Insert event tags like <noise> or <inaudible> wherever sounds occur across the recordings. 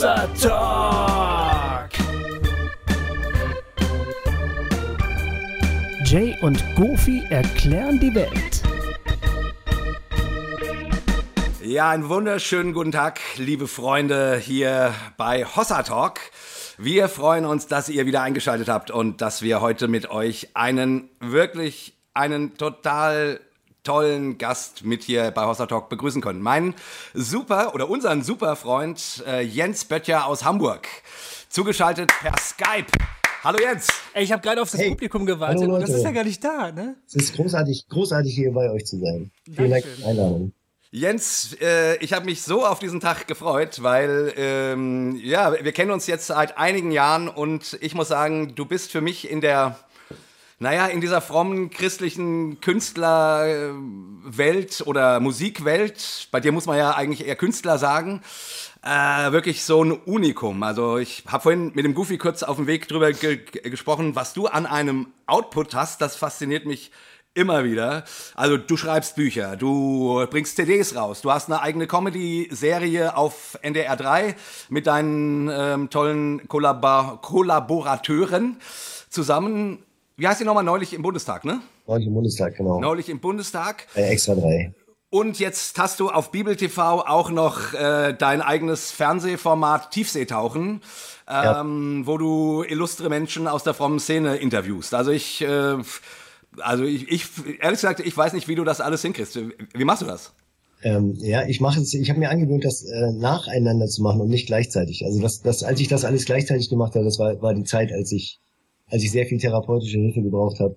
Talk. Jay und Goofy erklären die Welt. Ja, einen wunderschönen guten Tag, liebe Freunde hier bei Hossa Talk. Wir freuen uns, dass ihr wieder eingeschaltet habt und dass wir heute mit euch einen wirklich, einen total tollen Gast mit hier bei Hossa Talk begrüßen können. Meinen super oder unseren super Freund äh, Jens Böttcher aus Hamburg. Zugeschaltet per Skype. Hallo Jens. Ey, ich habe gerade auf das Hey. Publikum gewartet Hallo, und das ist ja gar nicht da, ne? Es ist großartig, großartig hier bei euch zu sein. Vielen Dank für die Einladung. Jens, äh, ich habe mich so auf diesen Tag gefreut, weil ähm, ja, wir kennen uns jetzt seit einigen Jahren und ich muss sagen, du bist für mich in der, naja, in dieser frommen christlichen Künstlerwelt oder Musikwelt, bei dir muss man ja eigentlich eher Künstler sagen, äh, wirklich so ein Unikum. Also ich habe vorhin mit dem Goofy kurz auf dem Weg drüber ge ge- gesprochen, was du an einem Output hast, das fasziniert mich immer wieder. Also du schreibst Bücher, du bringst CDs raus, du hast eine eigene Comedy-Serie auf NDR 3 mit deinen ähm, tollen Kollabor Kollaborateuren zusammen. Wie heißt die nochmal? Neulich im Bundestag, ne? Neulich im Bundestag, genau. Neulich im Bundestag. Äh, extra drei. Und jetzt hast du auf Bibel TV auch noch äh, dein eigenes Fernsehformat Tiefseetauchen, ähm, wo du illustre Menschen aus der frommen Szene interviewst. Also ich, äh, also ich, ich, ehrlich gesagt, ich weiß nicht, wie du das alles hinkriegst. Wie machst du das? Ähm, ja, ich mache es, ich habe mir angewöhnt, das äh, nacheinander zu machen und nicht gleichzeitig. Also das, das, als ich das alles gleichzeitig gemacht habe, das war, war die Zeit, als ich, als ich sehr viel therapeutische Hilfe gebraucht habe.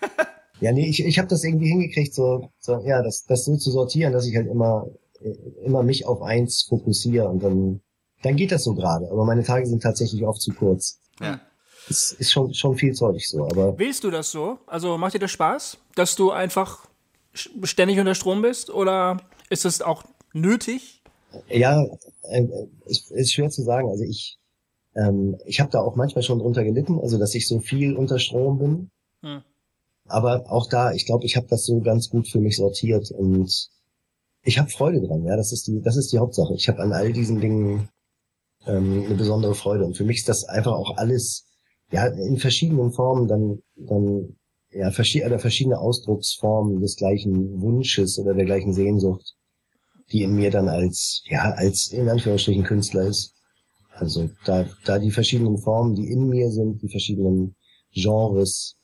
<laughs> ja, nee, ich, ich habe das irgendwie hingekriegt, so, so ja, das, das so zu sortieren, dass ich halt immer, äh, immer mich auf eins fokussiere und dann, dann geht das so gerade. Aber meine Tage sind tatsächlich oft zu kurz. Ja. Es ist schon, schon viel Zeug so, aber Willst du das so? Also macht dir das Spaß, dass du einfach ständig unter Strom bist? Oder ist es auch nötig? Ja, äh, ist, ist schwer zu sagen. Also ich, ähm, ich habe da auch manchmal schon drunter gelitten, also dass ich so viel unter Strom bin. Hm. Aber auch da, ich glaube, ich habe das so ganz gut für mich sortiert und ich habe Freude dran. Ja, das ist die, das ist die Hauptsache. Ich habe an all diesen Dingen ähm, eine besondere Freude und für mich ist das einfach auch alles, ja, in verschiedenen Formen dann, dann ja, verschi oder verschiedene Ausdrucksformen des gleichen Wunsches oder der gleichen Sehnsucht die in mir dann als, ja, als in Anführungsstrichen Künstler ist. Also da, da die verschiedenen Formen, die in mir sind, die verschiedenen Genres,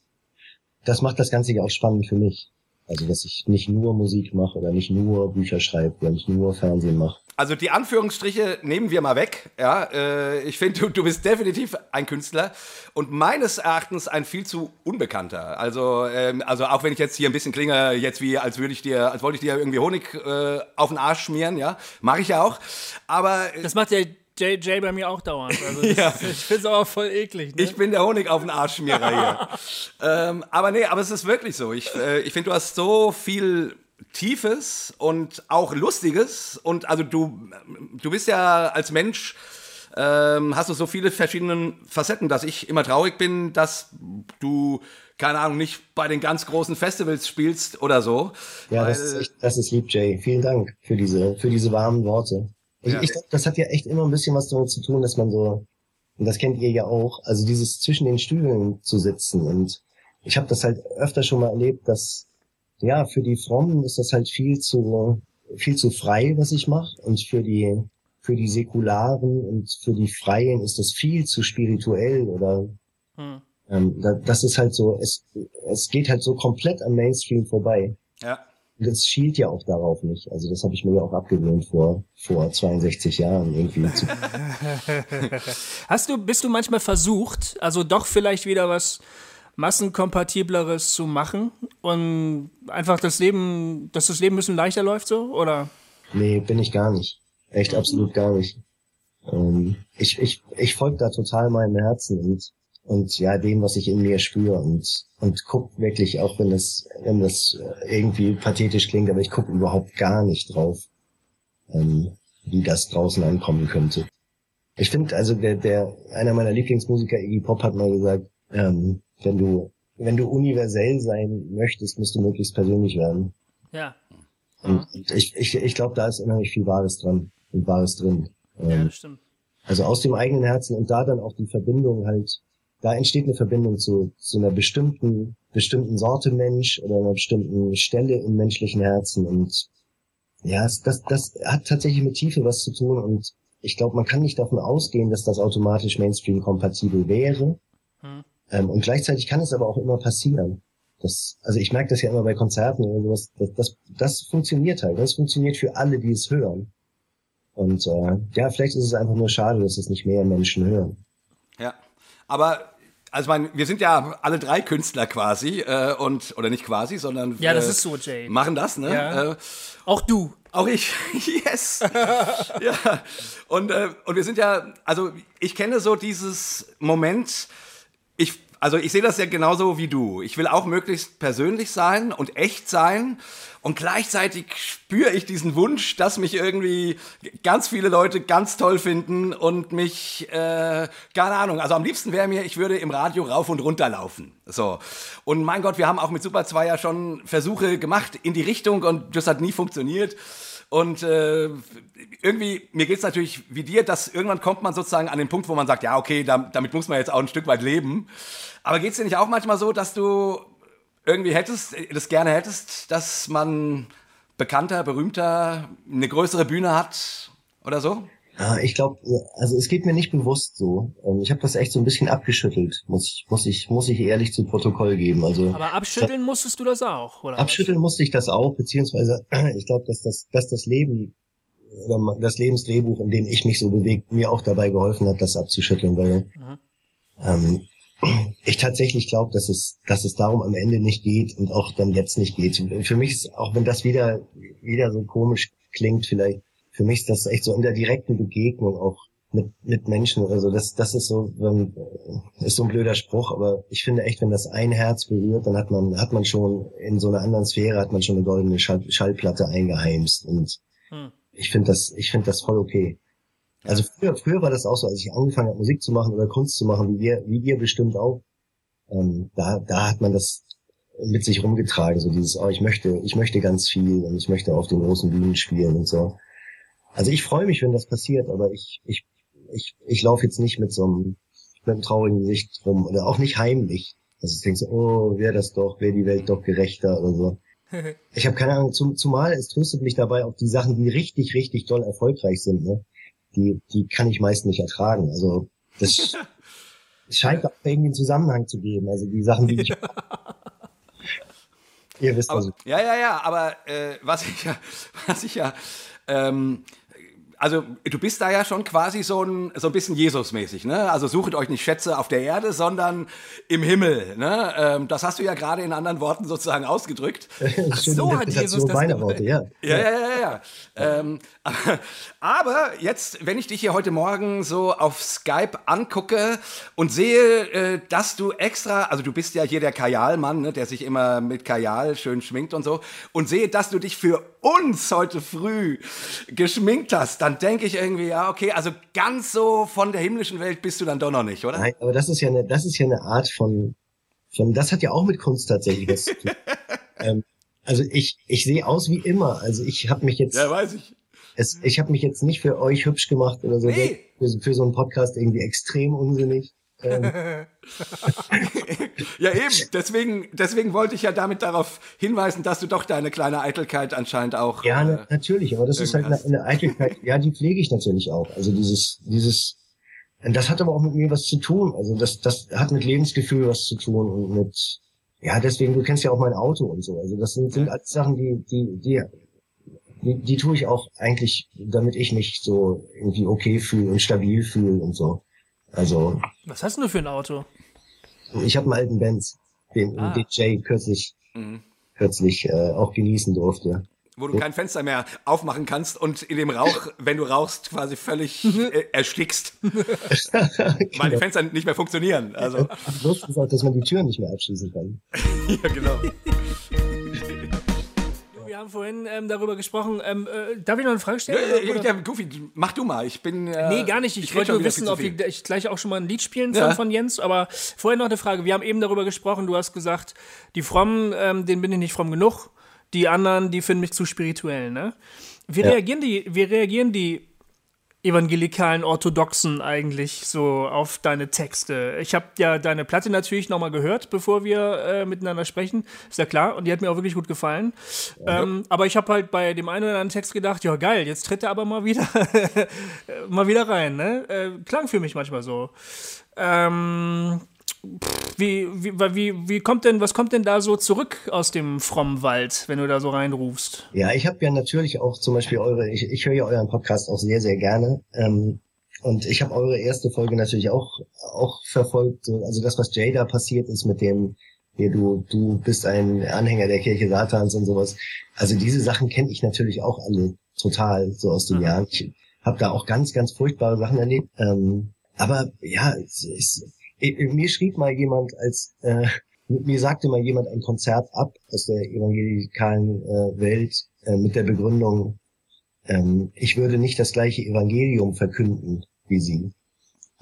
das macht das Ganze ja auch spannend für mich. Also dass ich nicht nur Musik mache oder nicht nur Bücher schreibe oder nicht nur Fernsehen mache. Also die Anführungsstriche nehmen wir mal weg. Ja, äh, ich finde, du, du bist definitiv ein Künstler und meines Erachtens ein viel zu unbekannter. Also, ähm, also auch wenn ich jetzt hier ein bisschen klinge, jetzt wie als würde ich dir, als wollte ich dir irgendwie Honig äh, auf den Arsch schmieren, ja, mache ich ja auch. Aber äh, Das macht der JJ bei mir auch dauernd. Also <laughs> das, Ja. Ich finde es aber voll eklig. Ne? Ich bin der Honig auf den Arschschmierer hier. <laughs> ähm, aber nee, aber es ist wirklich so. Ich, äh, ich finde, du hast so viel Tiefes und auch Lustiges. Und also du, du bist ja als Mensch, ähm, hast du so viele verschiedene Facetten, dass ich immer traurig bin, dass du, keine Ahnung, nicht bei den ganz großen Festivals spielst oder so. Ja, das ist echt, das ist lieb, Jay. Vielen Dank für diese, für diese warmen Worte. Ich, Ja. ich das hat ja echt immer ein bisschen was damit zu tun, dass man so, und das kennt ihr ja auch, also dieses zwischen den Stühlen zu sitzen. Und ich habe das halt öfter schon mal erlebt, dass ja für die Frommen ist das halt viel zu viel zu frei, was ich mache, und für die für die Säkularen und für die Freien ist das viel zu spirituell oder Hm. ähm, da, das ist halt so, es es geht halt so komplett am Mainstream vorbei. Ja. Das schielt ja auch darauf nicht. Also das habe ich mir ja auch abgewöhnt vor, vor 62 Jahren irgendwie. Zu, <laughs> Hast du, bist du manchmal versucht, also doch vielleicht wieder was massenkompatibleres zu machen und einfach das Leben, dass das Leben ein bisschen leichter läuft so? Oder? nee, bin ich gar nicht. Echt absolut gar nicht. Ähm, ich ich, ich folge da total meinem Herzen und, und ja, dem, was ich in mir spüre und, und guck wirklich, auch wenn das, wenn das irgendwie pathetisch klingt, aber ich guck überhaupt gar nicht drauf, ähm, wie das draußen ankommen könnte. Ich finde, also der, der, einer meiner Lieblingsmusiker, Iggy Pop, hat mal gesagt, ähm, wenn du, wenn du universell sein möchtest, musst du möglichst persönlich werden. Ja. Und und ich, ich, ich glaube, da ist unheimlich viel Wahres dran und Wahres drin. Ja, Ähm, das stimmt. Also aus dem eigenen Herzen und da dann auch die Verbindung halt, da entsteht eine Verbindung zu, zu einer bestimmten, bestimmten Sorte Mensch oder einer bestimmten Stelle im menschlichen Herzen und ja, das, das hat tatsächlich mit Tiefe was zu tun und ich glaube, man kann nicht davon ausgehen, dass das automatisch Mainstream-kompatibel wäre. Hm. Ähm, und gleichzeitig kann es aber auch immer passieren. Das, also ich merke das ja immer bei Konzerten oder sowas. Das, das, das funktioniert halt. Das funktioniert für alle, die es hören. Und äh, ja, vielleicht ist es einfach nur schade, dass es nicht mehr Menschen hören. Ja, aber also mein, wir sind ja alle drei Künstler quasi äh, und oder nicht quasi, sondern ja, das äh, ist so, Jay. Machen das, ne? Ja. Äh, auch du. Auch ich, <laughs> yes. <laughs> ja. Und, äh, und wir sind ja, also ich kenne so dieses Moment, ich, also ich sehe das ja genauso wie du. Ich will auch möglichst persönlich sein und echt sein. Und gleichzeitig spüre ich diesen Wunsch, dass mich irgendwie ganz viele Leute ganz toll finden und mich, äh, keine Ahnung, also am liebsten wäre mir, ich würde im Radio rauf und runter laufen. So. Und mein Gott, wir haben auch mit Super 2 ja schon Versuche gemacht in die Richtung und das hat nie funktioniert. Und äh, irgendwie, mir geht's natürlich wie dir, dass irgendwann kommt man sozusagen an den Punkt, wo man sagt, ja, okay, damit muss man jetzt auch ein Stück weit leben. Aber geht's dir nicht auch manchmal so, dass du irgendwie hättest, das gerne hättest, dass man bekannter, berühmter, eine größere Bühne hat oder so? Ja, ich glaube, also es geht mir nicht bewusst so. Ähm, ich habe das echt so ein bisschen abgeschüttelt, muss ich, muss ich, muss ich ehrlich zu Protokoll geben. Also aber abschütteln musstest du das auch, oder? Abschütteln was? musste ich das auch, beziehungsweise <clears throat> ich glaube, dass das, dass das Leben oder das Lebensdrehbuch, in dem ich mich so bewegt, mir auch dabei geholfen hat, das abzuschütteln, weil mhm. ähm, ich tatsächlich glaube, dass es, dass es darum am Ende nicht geht und auch dann jetzt nicht geht. Für mich ist, auch wenn das wieder, wieder so komisch klingt, vielleicht, für mich ist das echt so in der direkten Begegnung auch mit, mit Menschen oder so. Das, das ist so, wenn, ist so ein blöder Spruch, aber ich finde echt, wenn das ein Herz berührt, dann hat man, hat man schon in so einer anderen Sphäre, hat man schon eine goldene Schall, Schallplatte eingeheimst und hm. ich finde das, ich finde das voll okay. Also früher, früher war das auch so, als ich angefangen habe, Musik zu machen oder Kunst zu machen, wie wir, wie wir bestimmt auch. Ähm, da, da hat man das mit sich rumgetragen, so dieses, oh, ich möchte, ich möchte ganz viel und ich möchte auf den großen Bühnen spielen und so. Also ich freue mich, wenn das passiert, aber ich, ich, ich, ich laufe jetzt nicht mit so einem, mit einem traurigen Gesicht rum oder auch nicht heimlich. Also ich denke so, oh, wäre das doch, wäre die Welt doch gerechter oder so. <laughs> Ich habe keine Ahnung, zum, zumal es tröstet mich dabei auch die Sachen, die richtig, richtig doll erfolgreich sind. Ne? Die, die kann ich meist nicht ertragen. Also das <laughs> scheint auch irgendwie einen Zusammenhang zu geben. Also die Sachen, die ich. Ja. <laughs> Ihr wisst aber, also. Ja, ja, ja, aber äh, was ich ja, <laughs> was ich ja ähm, also du bist da ja schon quasi so ein, so ein bisschen Jesus-mäßig, ne? Also suchet euch nicht Schätze auf der Erde, sondern im Himmel, ne? Ähm, das hast du ja gerade in anderen Worten sozusagen ausgedrückt. <laughs> Ach, so hat Jesus das meine Worte, ja. Ja, ja, ja, ja. Ähm, <laughs> aber jetzt, wenn ich dich hier heute Morgen so auf Skype angucke und sehe, äh, dass du extra, also du bist ja hier der Kajal-Mann, ne, der sich immer mit Kajal schön schminkt und so, und sehe, dass du dich für uns heute früh geschminkt hast, dann denke ich irgendwie, ja, okay, also ganz so von der himmlischen Welt bist du dann doch noch nicht, oder? Nein, aber das ist ja eine, das ist ja eine Art von, von, das hat ja auch mit Kunst tatsächlich was zu tun. <laughs> ähm, also ich, ich sehe aus wie immer. Also ich habe mich jetzt. Ja, weiß ich. Es, ich habe mich jetzt nicht für euch hübsch gemacht oder so. Nee. Für, für so einen Podcast irgendwie extrem unsinnig. Ähm. <laughs> ja, eben. Deswegen, deswegen wollte ich ja damit darauf hinweisen, dass du doch deine kleine Eitelkeit anscheinend auch. Ja, äh, natürlich. Aber das ist halt eine, eine Eitelkeit. Ja, die pflege ich natürlich auch. Also dieses, dieses, das hat aber auch mit mir was zu tun. Also das, das hat mit Lebensgefühl was zu tun und mit, ja, deswegen, du kennst ja auch mein Auto und so. Also das sind, sind alles Sachen, die, die, die, die, die tue ich auch eigentlich, damit ich mich so irgendwie okay fühle und stabil fühle und so. Also. Was hast du für ein Auto? Ich habe einen alten Benz, den ah. DJ kürzlich, mhm. kürzlich äh, auch genießen durfte. Wo du kein Fenster mehr aufmachen kannst und in dem Rauch, <laughs> wenn du rauchst, quasi völlig <laughs> äh, erstickst. <laughs> Weil die genau. Fenster nicht mehr funktionieren. Also. Lustig ist auch, dass man die Türen nicht mehr abschließen kann. ja, genau haben vorhin ähm, darüber gesprochen. Ähm, äh, darf ich noch eine Frage stellen? Ja, ja, Goofy, mach du mal. Ich bin. Äh, nee, gar nicht. Ich, ich wollte nur wissen, ob wir, ich gleich auch schon mal ein Lied spielen ja. von, Jens. Aber vorher noch eine Frage. Wir haben eben darüber gesprochen. Du hast gesagt, die Frommen, ähm, denen bin ich nicht fromm genug. Die anderen, die finden mich zu spirituell. Ne? Wie, ja. reagieren die, wie reagieren die evangelikalen Orthodoxen eigentlich so auf deine Texte? Ich habe ja deine Platte natürlich nochmal gehört, bevor wir äh, miteinander sprechen. Ist ja klar. Und die hat mir auch wirklich gut gefallen. Ja. Ähm, aber ich habe halt bei dem einen oder anderen Text gedacht, ja geil, jetzt tritt er aber mal wieder, <laughs> mal wieder rein. Ne? Äh, klang für mich manchmal so. Ähm, wie, wie, wie, wie kommt denn, was kommt denn da so zurück aus dem frommen Wald, wenn du da so reinrufst? Ja, ich habe ja natürlich auch zum Beispiel eure, ich, ich höre ja euren Podcast auch sehr, sehr gerne. Ähm, und ich habe eure erste Folge natürlich auch, auch verfolgt. Also das, was Jada passiert ist mit dem, hier, du, du bist ein Anhänger der Kirche Satans und sowas. Also diese Sachen kenne ich natürlich auch alle total so aus den mhm. Jahren. Ich habe da auch ganz, ganz furchtbare Sachen erlebt. Ähm, aber ja, es, es, mir schrieb mal jemand als äh, mir sagte mal jemand ein Konzert ab aus der evangelikalen äh, Welt äh, mit der Begründung, ähm, ich würde nicht das gleiche Evangelium verkünden wie sie.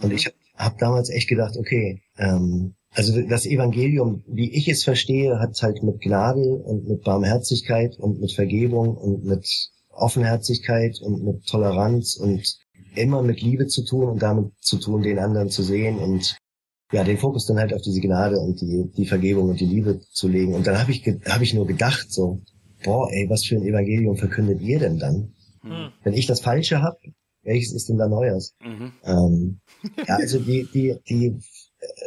Und ich habe hab damals echt gedacht, okay, ähm, also das Evangelium, wie ich es verstehe, hat halt mit Gnade und mit Barmherzigkeit und mit Vergebung und mit Offenherzigkeit und mit Toleranz und immer mit Liebe zu tun und damit zu tun, den anderen zu sehen und ja, den Fokus dann halt auf diese Gnade und die, die Vergebung und die Liebe zu legen. Und dann habe ich, hab ich nur gedacht, so, boah, ey, was für ein Evangelium verkündet ihr denn dann? Mhm. Wenn ich das Falsche hab, welches ist denn da Neues? Mhm. Ähm, ja, also die, die, die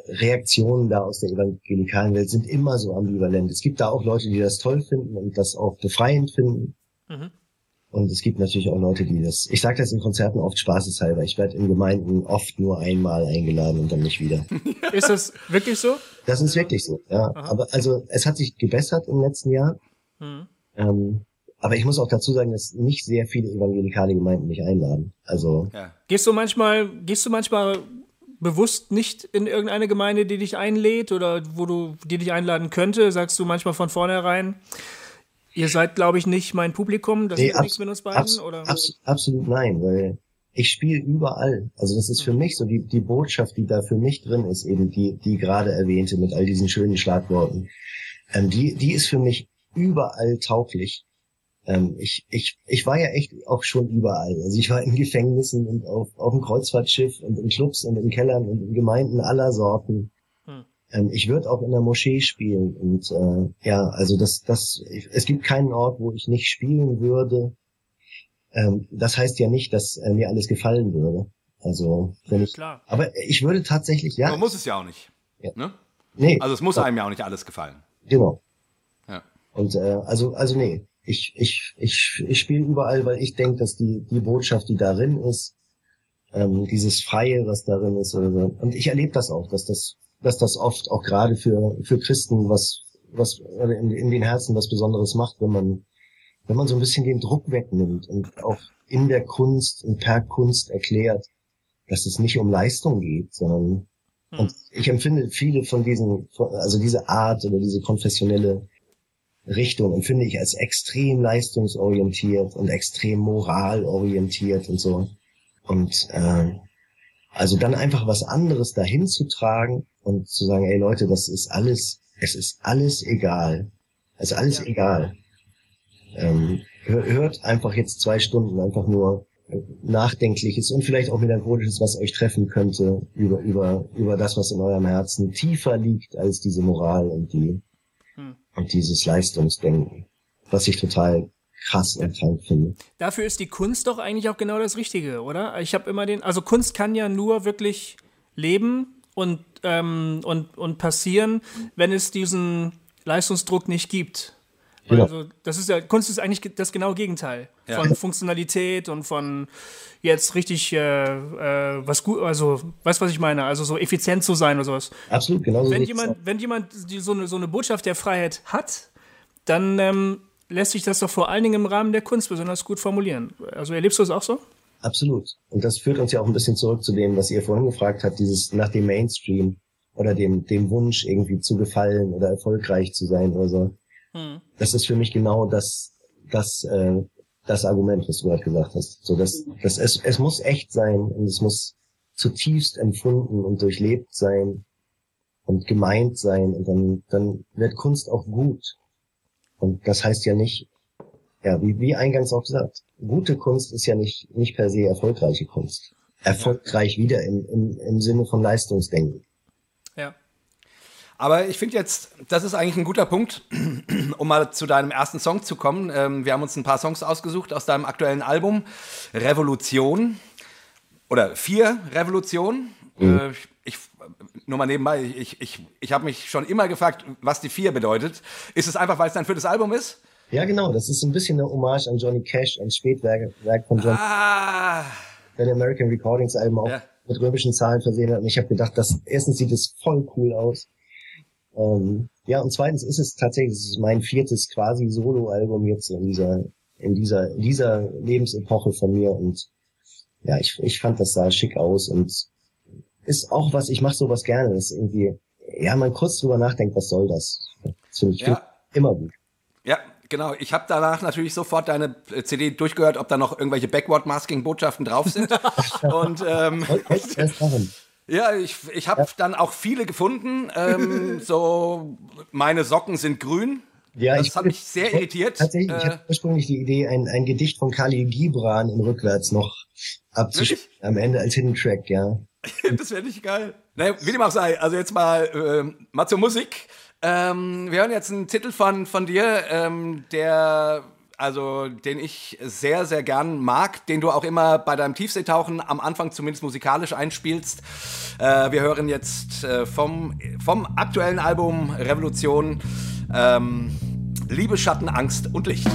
Reaktionen da aus der evangelikalen Welt sind immer so ambivalent. Es gibt da auch Leute, die das toll finden und das auch befreiend finden. Mhm. Und es gibt natürlich auch Leute, die das. Ich sage das in Konzerten oft spaßeshalber. Ich werde in Gemeinden oft nur einmal eingeladen und dann nicht wieder. <laughs> Ist das wirklich so? Das ist wirklich so, ja. Aha. Aber also es hat sich gebessert im letzten Jahr. Mhm. Ähm, aber ich muss auch dazu sagen, dass nicht sehr viele evangelikale Gemeinden mich einladen. Also ja. gehst du manchmal, gehst du manchmal bewusst nicht in irgendeine Gemeinde, die dich einlädt oder wo du die dich einladen könnte? Sagst du manchmal von vornherein? Ihr seid, glaube ich, nicht mein Publikum, das nee, ist nichts mit uns beiden, abs oder? Abs absolut nein, weil ich spiele überall. Also das ist für mich so die, die Botschaft, die da für mich drin ist, eben die, die gerade erwähnte mit all diesen schönen Schlagworten. Ähm, die, die ist für mich überall tauglich. Ähm, ich, ich, ich war ja echt auch schon überall. Also ich war in Gefängnissen und auf, auf dem Kreuzfahrtschiff und in Clubs und in Kellern und in Gemeinden aller Sorten. Ähm, ich würde auch in der Moschee spielen und äh, ja, also das, das, es gibt keinen Ort, wo ich nicht spielen würde. Ähm, das heißt ja nicht, dass äh, mir alles gefallen würde. Also wenn ich, Klar. aber ich würde tatsächlich ja. Man muss es ja auch nicht. Ja. Ne? Nee. Also es muss einem ja auch nicht alles gefallen. Genau. Ja. Und äh, also also nee, ich ich ich ich spiele überall, weil ich denke, dass die die Botschaft, die darin ist, ähm, dieses Freie, was darin ist oder so. Und ich erlebe das auch, dass das dass das oft auch gerade für, für Christen was, was in, in den Herzen was Besonderes macht, wenn man, wenn man so ein bisschen den Druck wegnimmt und auch in der Kunst und per Kunst erklärt, dass es nicht um Leistung geht, sondern hm. und ich empfinde viele von diesen, also diese Art oder diese konfessionelle Richtung empfinde ich als extrem leistungsorientiert und extrem moralorientiert und so. Und äh, also dann einfach was anderes dahin zu tragen und zu sagen, ey Leute, das ist alles, es ist alles egal. Es ist alles ja. egal. Ähm, hört einfach jetzt zwei Stunden einfach nur Nachdenkliches und vielleicht auch Melancholisches, was euch treffen könnte über, über, über das, was in eurem Herzen tiefer liegt als diese Moral und die, hm. und dieses Leistungsdenken. Was ich total krass und krank finde. Dafür ist die Kunst doch eigentlich auch genau das Richtige, oder? Ich habe immer den, also Kunst kann ja nur wirklich leben und, ähm, und, und passieren, wenn es diesen Leistungsdruck nicht gibt. Genau. Also das ist ja, Kunst ist eigentlich das genaue Gegenteil ja. von Funktionalität und von jetzt richtig äh, äh, was gut, also weißt was ich meine, also so effizient zu sein oder sowas. Absolut, genau. Wenn jemand, wenn jemand die, so, eine, so eine Botschaft der Freiheit hat, dann ähm, lässt sich das doch vor allen Dingen im Rahmen der Kunst besonders gut formulieren. Also erlebst du das auch so? Absolut. Und das führt uns ja auch ein bisschen zurück zu dem, was ihr vorhin gefragt habt, dieses nach dem Mainstream oder dem, dem Wunsch irgendwie zu gefallen oder erfolgreich zu sein oder so. Hm. Das ist für mich genau das, das, äh, das Argument, was du gerade gesagt hast. So, dass, dass es, es muss echt sein und es muss zutiefst empfunden und durchlebt sein und gemeint sein und dann, dann wird Kunst auch gut. Und das heißt ja nicht, ja, wie, wie eingangs auch gesagt, gute Kunst ist ja nicht, nicht per se erfolgreiche Kunst. Erfolgreich wieder im, im, im Sinne von Leistungsdenken. Ja. Aber ich finde jetzt, das ist eigentlich ein guter Punkt, <clears throat> um mal zu deinem ersten Song zu kommen. Ähm, wir haben uns ein paar Songs ausgesucht aus deinem aktuellen Album Revolution oder vier Revolutionen. Mhm. Äh, ich, nur mal nebenbei, ich, ich, ich habe mich schon immer gefragt, was die vier bedeutet. Ist es einfach, weil es dein viertes Album ist? Ja, genau. Das ist ein bisschen eine Hommage an Johnny Cash, ein Spätwerk von Johnny. Ah. Der American Recordings Album auch ja. mit römischen Zahlen versehen hat. Und ich habe gedacht, dass erstens sieht es voll cool aus. Ähm, ja, und zweitens ist es tatsächlich es ist mein viertes quasi Solo-Album jetzt in dieser, in dieser, in dieser Lebensepoche von mir. Und ja, ich, ich fand, das sah schick aus und ist auch was, ich mache sowas gerne. Das ist irgendwie, ja, man kurz drüber nachdenkt, was soll das? Das finde ich ja. immer gut. Ja, genau. Ich habe danach natürlich sofort deine äh, CD durchgehört, ob da noch irgendwelche Backward-Masking-Botschaften drauf sind. <laughs> Und ähm, ja, ich, ich habe ja. dann auch viele gefunden. Ähm, <laughs> so, meine Socken sind grün. Ja, das hat mich sehr irritiert. Tatsächlich, äh, ich hatte ursprünglich die Idee, ein, ein Gedicht von Khalil Gibran in rückwärts noch abzuspielen. Am Ende als Hidden Track, ja. <laughs> das wäre nicht geil. Naja, wie dem auch sei, also jetzt mal, äh, mal zur Musik. Ähm, wir hören jetzt einen Titel von, von dir, ähm, der, also, den ich sehr, sehr gern mag, den du auch immer bei deinem Tiefseetauchen am Anfang zumindest musikalisch einspielst. Äh, wir hören jetzt äh, vom, vom aktuellen Album Revolution ähm, Liebe, Schatten, Angst und Licht.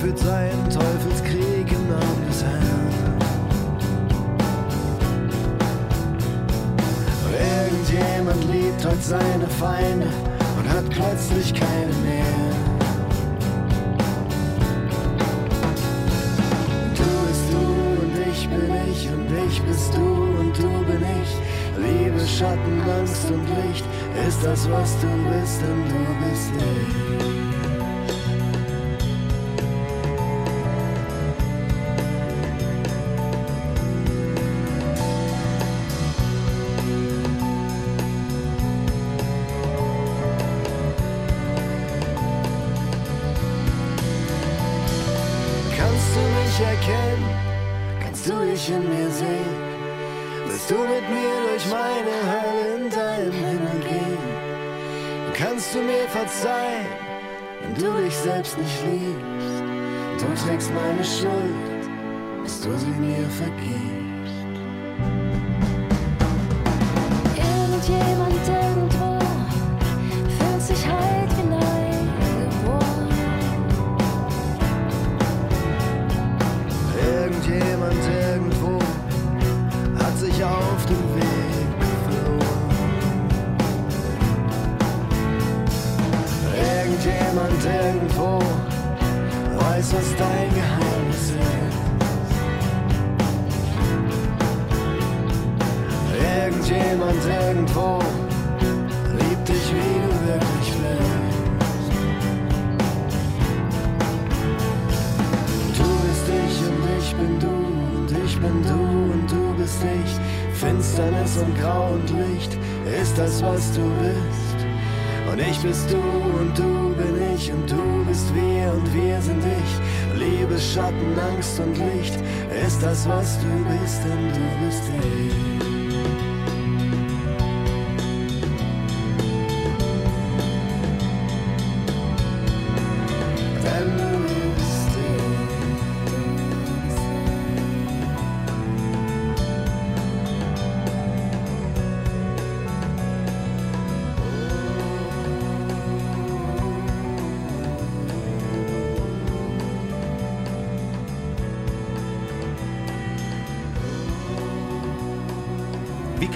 Teufel sein, Teufelskrieg im Namen des Herrn. Irgendjemand liebt heute seine Feinde und hat plötzlich keine mehr. Du bist du und ich bin ich und ich bist du und du bin ich. Liebe, Schatten, Angst und Licht ist das, was du bist, und du bist nicht. selbst nicht liebst. Du trägst meine Schuld, bis du sie mir vergibst.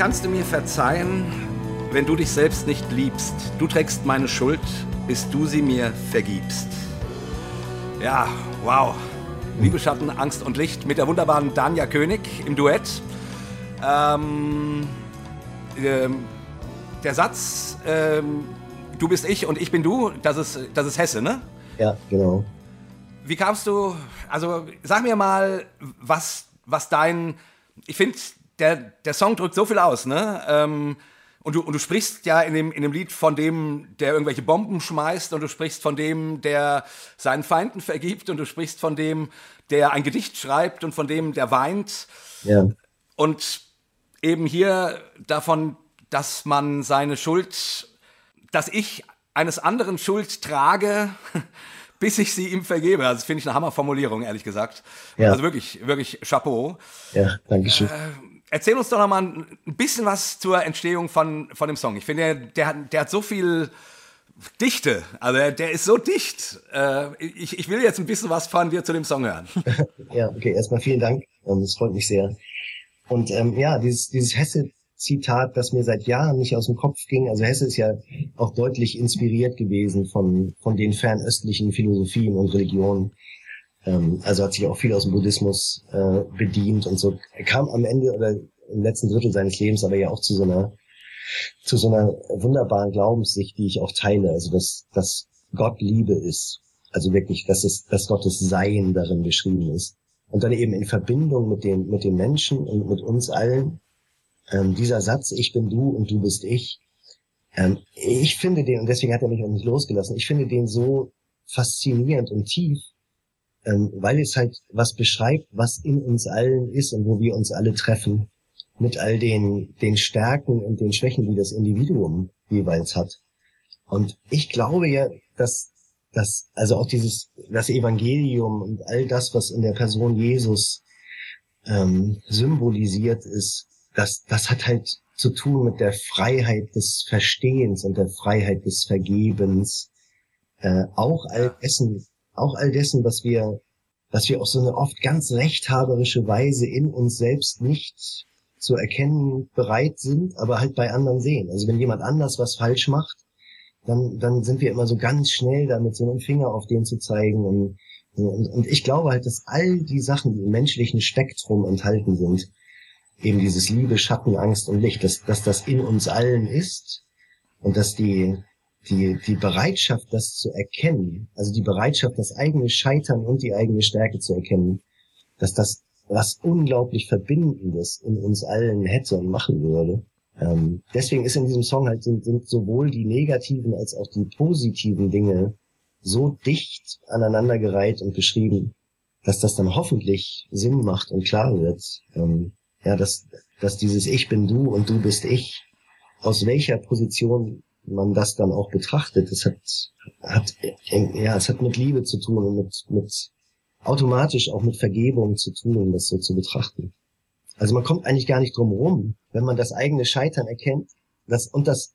Kannst du mir verzeihen, wenn du dich selbst nicht liebst? Du trägst meine Schuld, bis du sie mir vergibst. Ja, wow. Liebe Schatten, Angst und Licht mit der wunderbaren Danja König im Duett. Ähm, ähm, der Satz, ähm, du bist ich und ich bin du, das ist, das ist Hesse, ne? Ja, genau. Wie kamst du, also sag mir mal, was, was dein, ich finde, der, der Song drückt so viel aus, ne? Ähm, und du, und du sprichst ja in dem, in dem Lied von dem, der irgendwelche Bomben schmeißt und du sprichst von dem, der seinen Feinden vergibt und du sprichst von dem, der ein Gedicht schreibt und von dem, der weint. Ja. Und eben hier davon, dass man seine Schuld, dass ich eines anderen Schuld trage, <laughs> bis ich sie ihm vergebe. Also das finde ich eine Hammerformulierung, ehrlich gesagt. Ja. Also wirklich, wirklich Chapeau. Ja, danke schön. Äh, Erzähl uns doch noch mal ein bisschen was zur Entstehung von, von dem Song. Ich finde, der, der, der hat so viel Dichte. Also der, ist so dicht. Äh, ich, ich will jetzt ein bisschen was von dir zu dem Song hören. <laughs> ja, okay, erstmal vielen Dank. Ähm, das freut mich sehr. Und ähm, ja, dieses, dieses Hesse-Zitat, das mir seit Jahren nicht aus dem Kopf ging. Also Hesse ist ja auch deutlich inspiriert gewesen von, von den fernöstlichen Philosophien und Religionen. Ähm, also hat sich auch viel aus dem Buddhismus äh, bedient und so. Er kam am Ende oder im letzten Drittel seines Lebens aber ja auch zu so einer zu so einer wunderbaren Glaubenssicht, die ich auch teile. Also dass, dass Gott Liebe ist. Also wirklich, dass es, dass Gottes Sein darin beschrieben ist. Und dann eben in Verbindung mit den, mit den Menschen und mit uns allen, ähm, dieser Satz, ich bin du und du bist ich, ähm, ich finde den, und deswegen hat er mich auch nicht losgelassen, ich finde den so faszinierend und tief, ähm, weil es halt was beschreibt, was in uns allen ist und wo wir uns alle treffen, mit all den, den Stärken und den Schwächen, die das Individuum jeweils hat. Und ich glaube ja, dass, dass also auch dieses, das Evangelium und all das, was in der Person Jesus ähm, symbolisiert ist, das, das hat halt zu tun mit der Freiheit des Verstehens und der Freiheit des Vergebens, äh, auch all dessen, auch all dessen, was wir, was wir auf so eine oft ganz rechthaberische Weise in uns selbst nicht zu erkennen bereit sind, aber halt bei anderen sehen. Also wenn jemand anders was falsch macht, dann, dann sind wir immer so ganz schnell damit, so einen Finger auf den zu zeigen. Und, und, und ich glaube halt, dass all die Sachen, die im menschlichen Spektrum enthalten sind, eben dieses Liebe, Schatten, Angst und Licht, dass, dass das in uns allen ist und dass die, die, die Bereitschaft, das zu erkennen, also die Bereitschaft, das eigene Scheitern und die eigene Stärke zu erkennen, dass das was unglaublich Verbindendes in uns allen hätte und machen würde. Ähm, deswegen ist in diesem Song halt sind, sind sowohl die negativen als auch die positiven Dinge so dicht aneinandergereiht und beschrieben, dass das dann hoffentlich Sinn macht und klar wird. Ähm, ja, dass, dass dieses Ich bin du und du bist ich, aus welcher Position man das dann auch betrachtet. Es hat, hat, ja, es hat mit Liebe zu tun und mit, mit automatisch auch mit Vergebung zu tun, das so zu betrachten. Also man kommt eigentlich gar nicht drum rum, wenn man das eigene Scheitern erkennt das, und das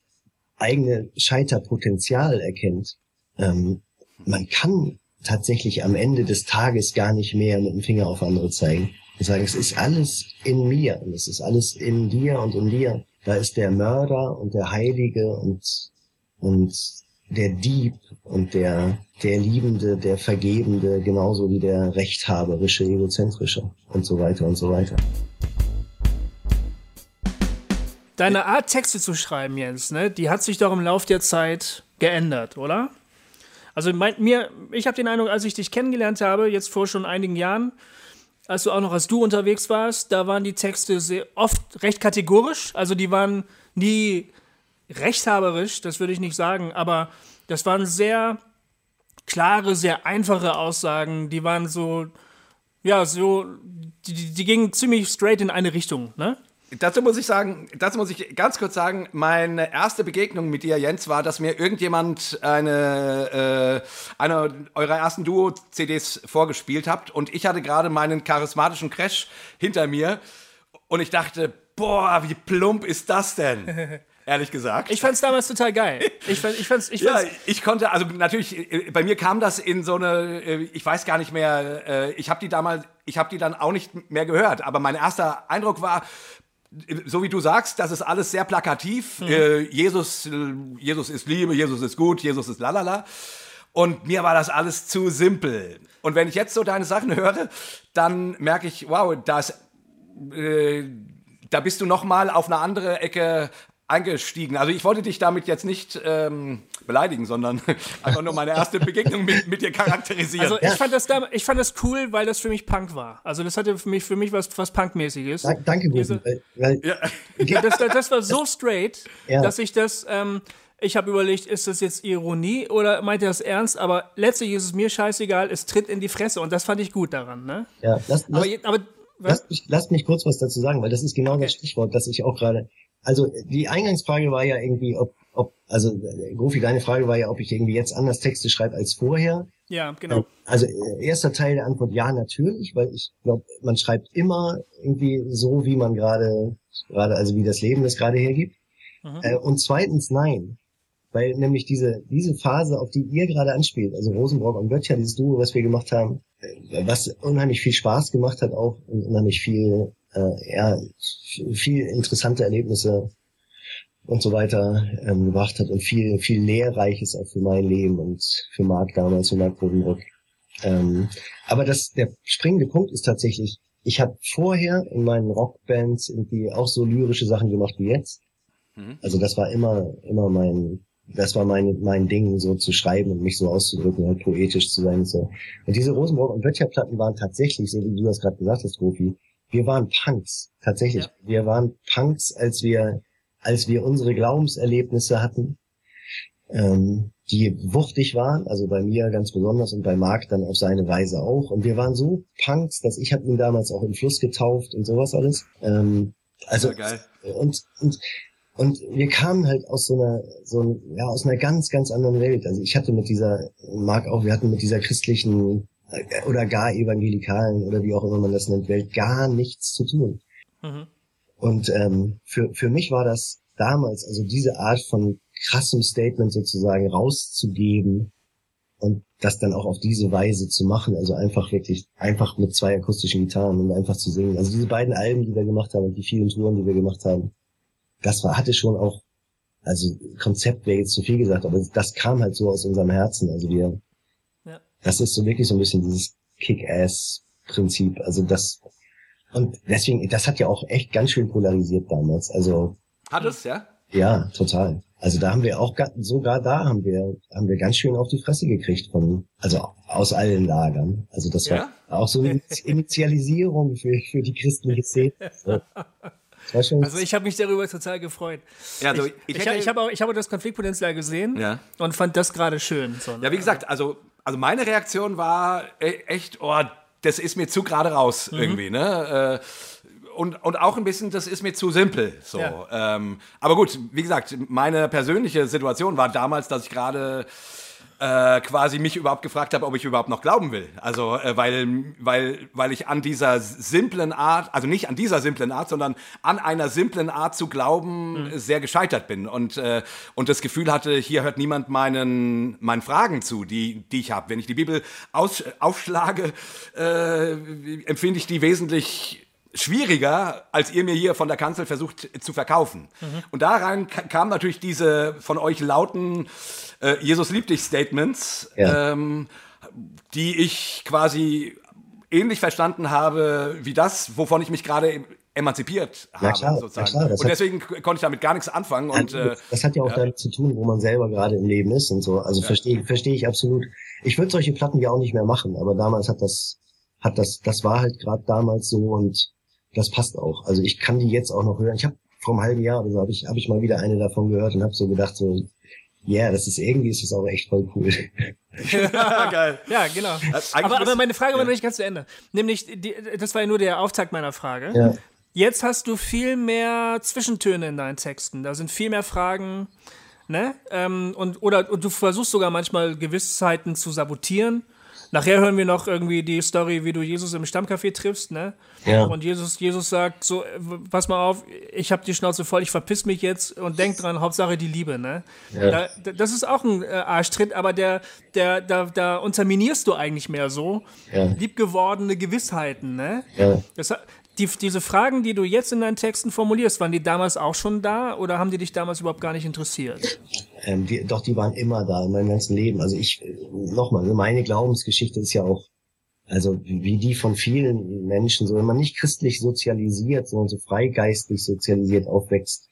eigene Scheiterpotenzial erkennt. Ähm, man kann tatsächlich am Ende des Tages gar nicht mehr mit dem Finger auf andere zeigen und sagen, es ist alles in mir und es ist alles in dir und in dir. Da ist der Mörder und der Heilige und, und der Dieb und der, der Liebende, der Vergebende, genauso wie der Rechthaberische, Egozentrische und so weiter und so weiter. Deine Art, Texte zu schreiben, Jens, ne, die hat sich doch im Laufe der Zeit geändert, oder? Also mein, mir, ich habe den Eindruck, als ich dich kennengelernt habe, jetzt vor schon einigen Jahren, als du auch noch als du unterwegs warst, da waren die Texte sehr oft recht kategorisch. Also die waren nie rechthaberisch, das würde ich nicht sagen, aber das waren sehr klare, sehr einfache Aussagen. Die waren so, ja, so, die, die gingen ziemlich straight in eine Richtung, ne? Dazu muss ich sagen, dazu muss ich ganz kurz sagen, meine erste Begegnung mit dir, Jens, war, dass mir irgendjemand eine, äh, eine eurer ersten Duo-CDs vorgespielt habt und ich hatte gerade meinen charismatischen Crash hinter mir und ich dachte, boah, wie plump ist das denn? <laughs> Ehrlich gesagt. Ich fand's damals total geil. Ich, fand, ich fand's, ich Ja, fand's, ich konnte, also natürlich, äh, bei mir kam das in so eine, äh, ich weiß gar nicht mehr, äh, ich habe die damals, ich habe die dann auch nicht mehr gehört, aber mein erster Eindruck war, so wie du sagst, das ist alles sehr plakativ. Äh, Jesus, äh, Jesus ist Liebe, Jesus ist gut, Jesus ist lalala. Und mir war das alles zu simpel. Und wenn ich jetzt so deine Sachen höre, dann merke ich, wow, das, äh, da bist du noch mal auf eine andere Ecke eingestiegen. Also ich wollte dich damit jetzt nicht ähm, beleidigen, sondern <laughs> einfach nur meine erste Begegnung mit, mit dir charakterisieren. also ich fand das damals, ich fand das cool, weil das für mich Punk war. Also das hatte für mich, für mich was, was Punkmäßiges. Da, danke, Diese- weil, weil Ja, das, das, war so straight, Ja. dass ich das, ähm, ich habe überlegt, ist das jetzt Ironie oder meint er das ernst? Aber letztlich ist es mir scheißegal, es tritt in die Fresse und das fand ich gut daran, ne? ja, lass, lass, Aber, je- aber was? Lasst mich, lasst mich kurz was dazu sagen, weil das ist genau das Stichwort, das ich auch gerade. Also die Eingangsfrage war ja irgendwie, ob, ob also Gofi, deine Frage war ja, ob ich irgendwie jetzt anders Texte schreibe als vorher. Ja, genau. Also äh, erster Teil der Antwort ja natürlich, weil ich glaube, man schreibt immer irgendwie so, wie man gerade gerade also wie das Leben das gerade hergibt. Mhm. Äh, und zweitens nein, weil nämlich diese diese Phase, auf die ihr gerade anspielt, also Rosenbrock und Böttcher, dieses Duo, was wir gemacht haben, äh, was unheimlich viel Spaß gemacht hat auch und unheimlich viel äh, ja viel interessante Erlebnisse und so weiter ähm, gebracht hat und viel viel lehrreiches auch für mein Leben und für Marc damals für Marc Rosenbrock. Ähm, aber das der springende Punkt ist tatsächlich, ich habe vorher in meinen Rockbands irgendwie auch so lyrische Sachen gemacht wie jetzt. Also das war immer immer mein das war mein mein Ding so zu schreiben und mich so auszudrücken, halt poetisch zu sein und so. Und diese Rosenborg und Böttcher Platten waren tatsächlich, so wie du das gerade gesagt hast, Gofi, wir waren Punks, tatsächlich. Ja. Wir waren Punks, als wir als wir unsere Glaubenserlebnisse hatten, ähm, die wuchtig waren, also bei mir ganz besonders und bei Marc dann auf seine Weise auch. Und wir waren so Punks, dass ich habe ihn damals auch im Fluss getauft und sowas alles. Ähm, also geil. und und und wir kamen halt aus so einer so ein, ja aus einer ganz ganz anderen Welt. Also ich hatte mit dieser Marc auch, wir hatten mit dieser christlichen oder gar evangelikalen oder wie auch immer man das nennt Welt gar nichts zu tun. Mhm. Und ähm, für, für mich war das damals, also diese Art von krassem Statement sozusagen rauszugeben und das dann auch auf diese Weise zu machen, also einfach wirklich, einfach mit zwei akustischen Gitarren und einfach zu singen. Also diese beiden Alben, die wir gemacht haben und die vielen Touren, die wir gemacht haben, das war, hatte schon auch, also Konzept wäre jetzt zu viel gesagt, aber das kam halt so aus unserem Herzen. Also wir. Das ist so wirklich so ein bisschen dieses Kick-Ass-Prinzip. Also das, und deswegen, das hat ja auch echt ganz schön polarisiert damals. Also Hat es, ja? ja, total. Also da haben wir auch ga- sogar da haben wir haben wir ganz schön auf die Fresse gekriegt von also aus allen Lagern. Also das Ja? war auch so eine <laughs> Initialisierung für für die christliche Szene. Also ich habe mich darüber total gefreut. Ja, also ich, ich ich, ich habe auch, ich habe auch das Konfliktpotenzial gesehen Ja. und fand das gerade schön. So, ne? Ja, wie gesagt, also, also meine Reaktion war echt, oh, das ist mir zu gerade raus irgendwie, ne? Äh, Und, und auch ein bisschen, das ist mir zu simpel. So. Ja. Ähm, aber gut, wie gesagt, meine persönliche Situation war damals, dass ich gerade äh, quasi mich überhaupt gefragt habe, ob ich überhaupt noch glauben will. Also, äh, weil, weil, weil ich an dieser simplen Art, also nicht an dieser simplen Art, sondern an einer simplen Art zu glauben, sehr gescheitert bin. Und, äh, und das Gefühl hatte, hier hört niemand meinen, meinen Fragen zu, die, die ich habe. Wenn ich die Bibel aus, aufschlage, äh, empfinde ich die wesentlich schwieriger, als ihr mir hier von der Kanzel versucht zu verkaufen. Und da rein ka- kam natürlich diese von euch lauten äh, Jesus liebt dich Statements, Ja. ähm, die ich quasi ähnlich verstanden habe wie das, wovon ich mich gerade emanzipiert habe, klar, sozusagen. klar, und deswegen konnte ich damit gar nichts anfangen. Und, äh, das hat ja auch ja. damit zu tun, wo man selber gerade im Leben ist und so. Also ja. verstehe verstehe ich absolut. Ich würde solche Platten ja auch nicht mehr machen, aber damals hat das, hat das, das war halt gerade damals so und das passt auch. Also ich kann die jetzt auch noch hören. Ich habe vor einem halben Jahr oder so habe ich, hab ich mal wieder eine davon gehört und habe so gedacht, so, ja, yeah, das ist irgendwie ist das auch echt voll cool. <laughs> ja, geil. <laughs> Ja, genau. Aber, aber meine Frage ja. war noch nicht ganz zu Ende. Nämlich, die, das war ja nur der Auftakt meiner Frage. Ja. Jetzt hast du viel mehr Zwischentöne in deinen Texten. Da sind viel mehr Fragen, ne? Ähm, und, oder und du versuchst sogar manchmal Gewissheiten zu sabotieren. Nachher hören wir noch irgendwie die Story, wie du Jesus im Stammcafé triffst, ne? Ja. Und Jesus, Jesus sagt so, pass mal auf, ich habe die Schnauze voll, ich verpiss mich jetzt und denk dran, Hauptsache die Liebe, ne? Ja. Da, das ist auch ein äh, Arschtritt, aber der, der, da, da unterminierst du eigentlich mehr so ja. liebgewordene Gewissheiten, ne? Ja. Das, die, diese Fragen, die du jetzt in deinen Texten formulierst, waren die damals auch schon da oder haben die dich damals überhaupt gar nicht interessiert? Ähm, die, doch, die waren immer da in meinem ganzen Leben. Also ich, nochmal, meine Glaubensgeschichte ist ja auch, also wie die von vielen Menschen, so wenn man nicht christlich sozialisiert, sondern so freigeistig sozialisiert aufwächst,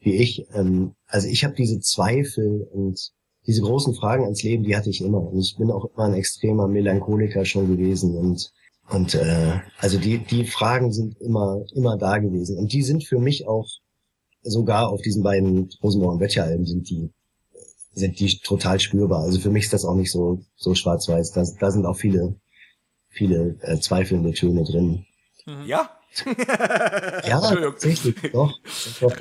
wie ich. Ähm, also ich habe diese Zweifel und diese großen Fragen ans Leben, die hatte ich immer. Und ich bin auch immer ein extremer Melancholiker schon gewesen und und äh, also die, die Fragen sind immer, immer da gewesen. Und die sind für mich auch sogar auf diesen beiden Rosenbaum Alben sind die, sind die total spürbar. Also für mich ist das auch nicht so, so schwarz-weiß. Da, da sind auch viele, viele äh, zweifelnde Töne drin. Mhm. Ja? <laughs> ja, tatsächlich, doch. doch.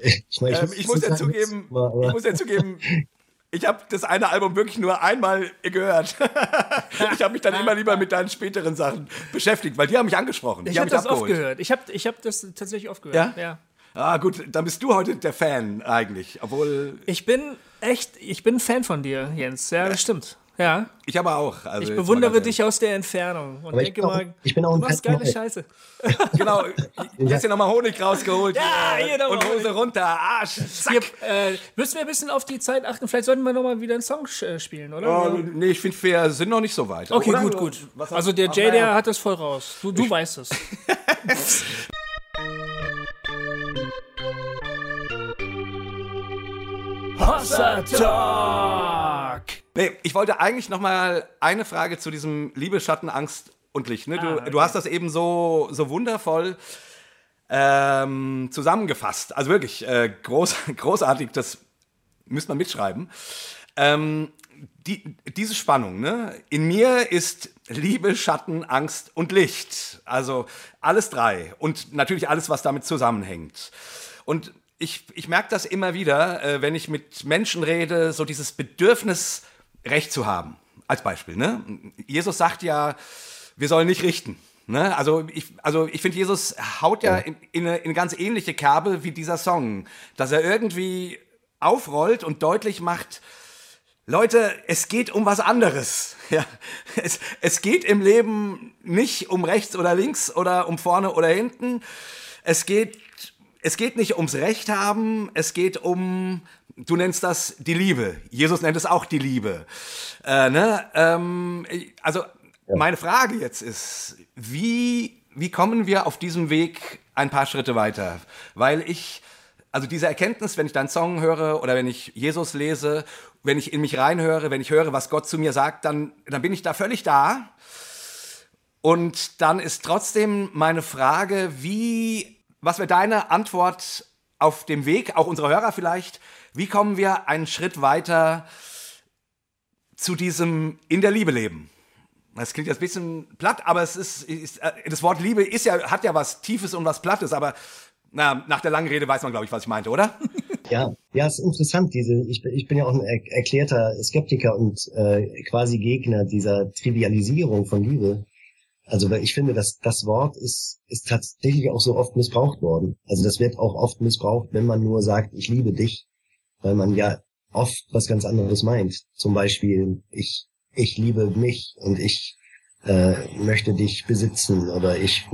Ich, meine, ich, ähm, ich muss ja zugeben, ich muss ja zugeben, <laughs> ich habe das eine Album wirklich nur einmal gehört. <laughs> ich habe mich dann immer lieber mit deinen späteren Sachen beschäftigt, weil die haben mich angesprochen. ich habe das abgeholt. oft gehört. Ich habe ich hab das tatsächlich oft gehört. Ja? ja. Ah, gut, dann bist du heute der Fan eigentlich, obwohl. Ich bin echt, ich bin Fan von dir, Jens. Ja, das stimmt. Ja. Ich aber auch. Also ich bewundere dich aus der Entfernung und denke auch, mal, ich bin auch ein du machst geile Scheiße. <laughs> genau. Jetzt <laughs> hier nochmal Honig rausgeholt. Ja, hier nochmal. Und Hose runter. Arsch. Zack. Hier, äh, müssen wir ein bisschen auf die Zeit achten. Vielleicht sollten wir nochmal wieder einen Song äh, spielen, oder? Oh, nee, ich finde, wir sind noch nicht so weit. Okay, oder? gut, gut. Also der Jay, der hat das voll raus. Du, du weißt es. <laughs> Hossa Talk! Nee, ich wollte eigentlich noch mal eine Frage zu diesem Liebe, Schatten, Angst und Licht. Ne? Du, ah, okay. du hast das eben so, so wundervoll ähm, zusammengefasst. Also wirklich äh, groß, <laughs> großartig, das müsste man mitschreiben. Ähm, die, diese Spannung, ne? In mir ist Liebe, Schatten, Angst und Licht. Also alles drei. Und natürlich alles, was damit zusammenhängt. Und ich, ich merke das immer wieder, äh, wenn ich mit Menschen rede, so dieses Bedürfnis, Recht zu haben. Als Beispiel. Ne? Jesus sagt ja, wir sollen nicht richten. Ne? Also ich, also ich finde, Jesus haut ja in, in, eine, in eine ganz ähnliche Kerbe wie dieser Song, dass er irgendwie aufrollt und deutlich macht, Leute, es geht um was anderes. <laughs> Ja, es, es geht im Leben nicht um rechts oder links oder um vorne oder hinten. Es geht es geht nicht ums Recht haben, es geht um, du nennst das die Liebe. Jesus nennt es auch die Liebe. Äh, ne? ähm, also ja. meine Frage jetzt ist, wie, wie kommen wir auf diesem Weg ein paar Schritte weiter? Weil ich, also diese Erkenntnis, wenn ich deinen Song höre oder wenn ich Jesus lese, wenn ich in mich reinhöre, wenn ich höre, was Gott zu mir sagt, dann, dann bin ich da völlig da. Und dann ist trotzdem meine Frage, wie was wäre deine Antwort auf dem Weg, auch unsere Hörer vielleicht? Wie kommen wir einen Schritt weiter zu diesem in der Liebe leben? Das klingt jetzt ein bisschen platt, aber es ist, ist äh, das Wort Liebe ist ja, hat ja was Tiefes und was Plattes, aber na, nach der langen Rede weiß man, glaube ich, was ich meinte, oder? <laughs> Ja, ja, ist interessant. Diese, ich, ich bin ja auch ein erklärter Skeptiker und äh, quasi Gegner dieser Trivialisierung von Liebe. Also weil ich finde, dass das Wort ist, ist tatsächlich auch so oft missbraucht worden. Also das wird auch oft missbraucht, wenn man nur sagt, ich liebe dich, weil man ja oft was ganz anderes meint. Zum Beispiel, ich, ich liebe mich und ich äh, möchte dich besitzen oder ich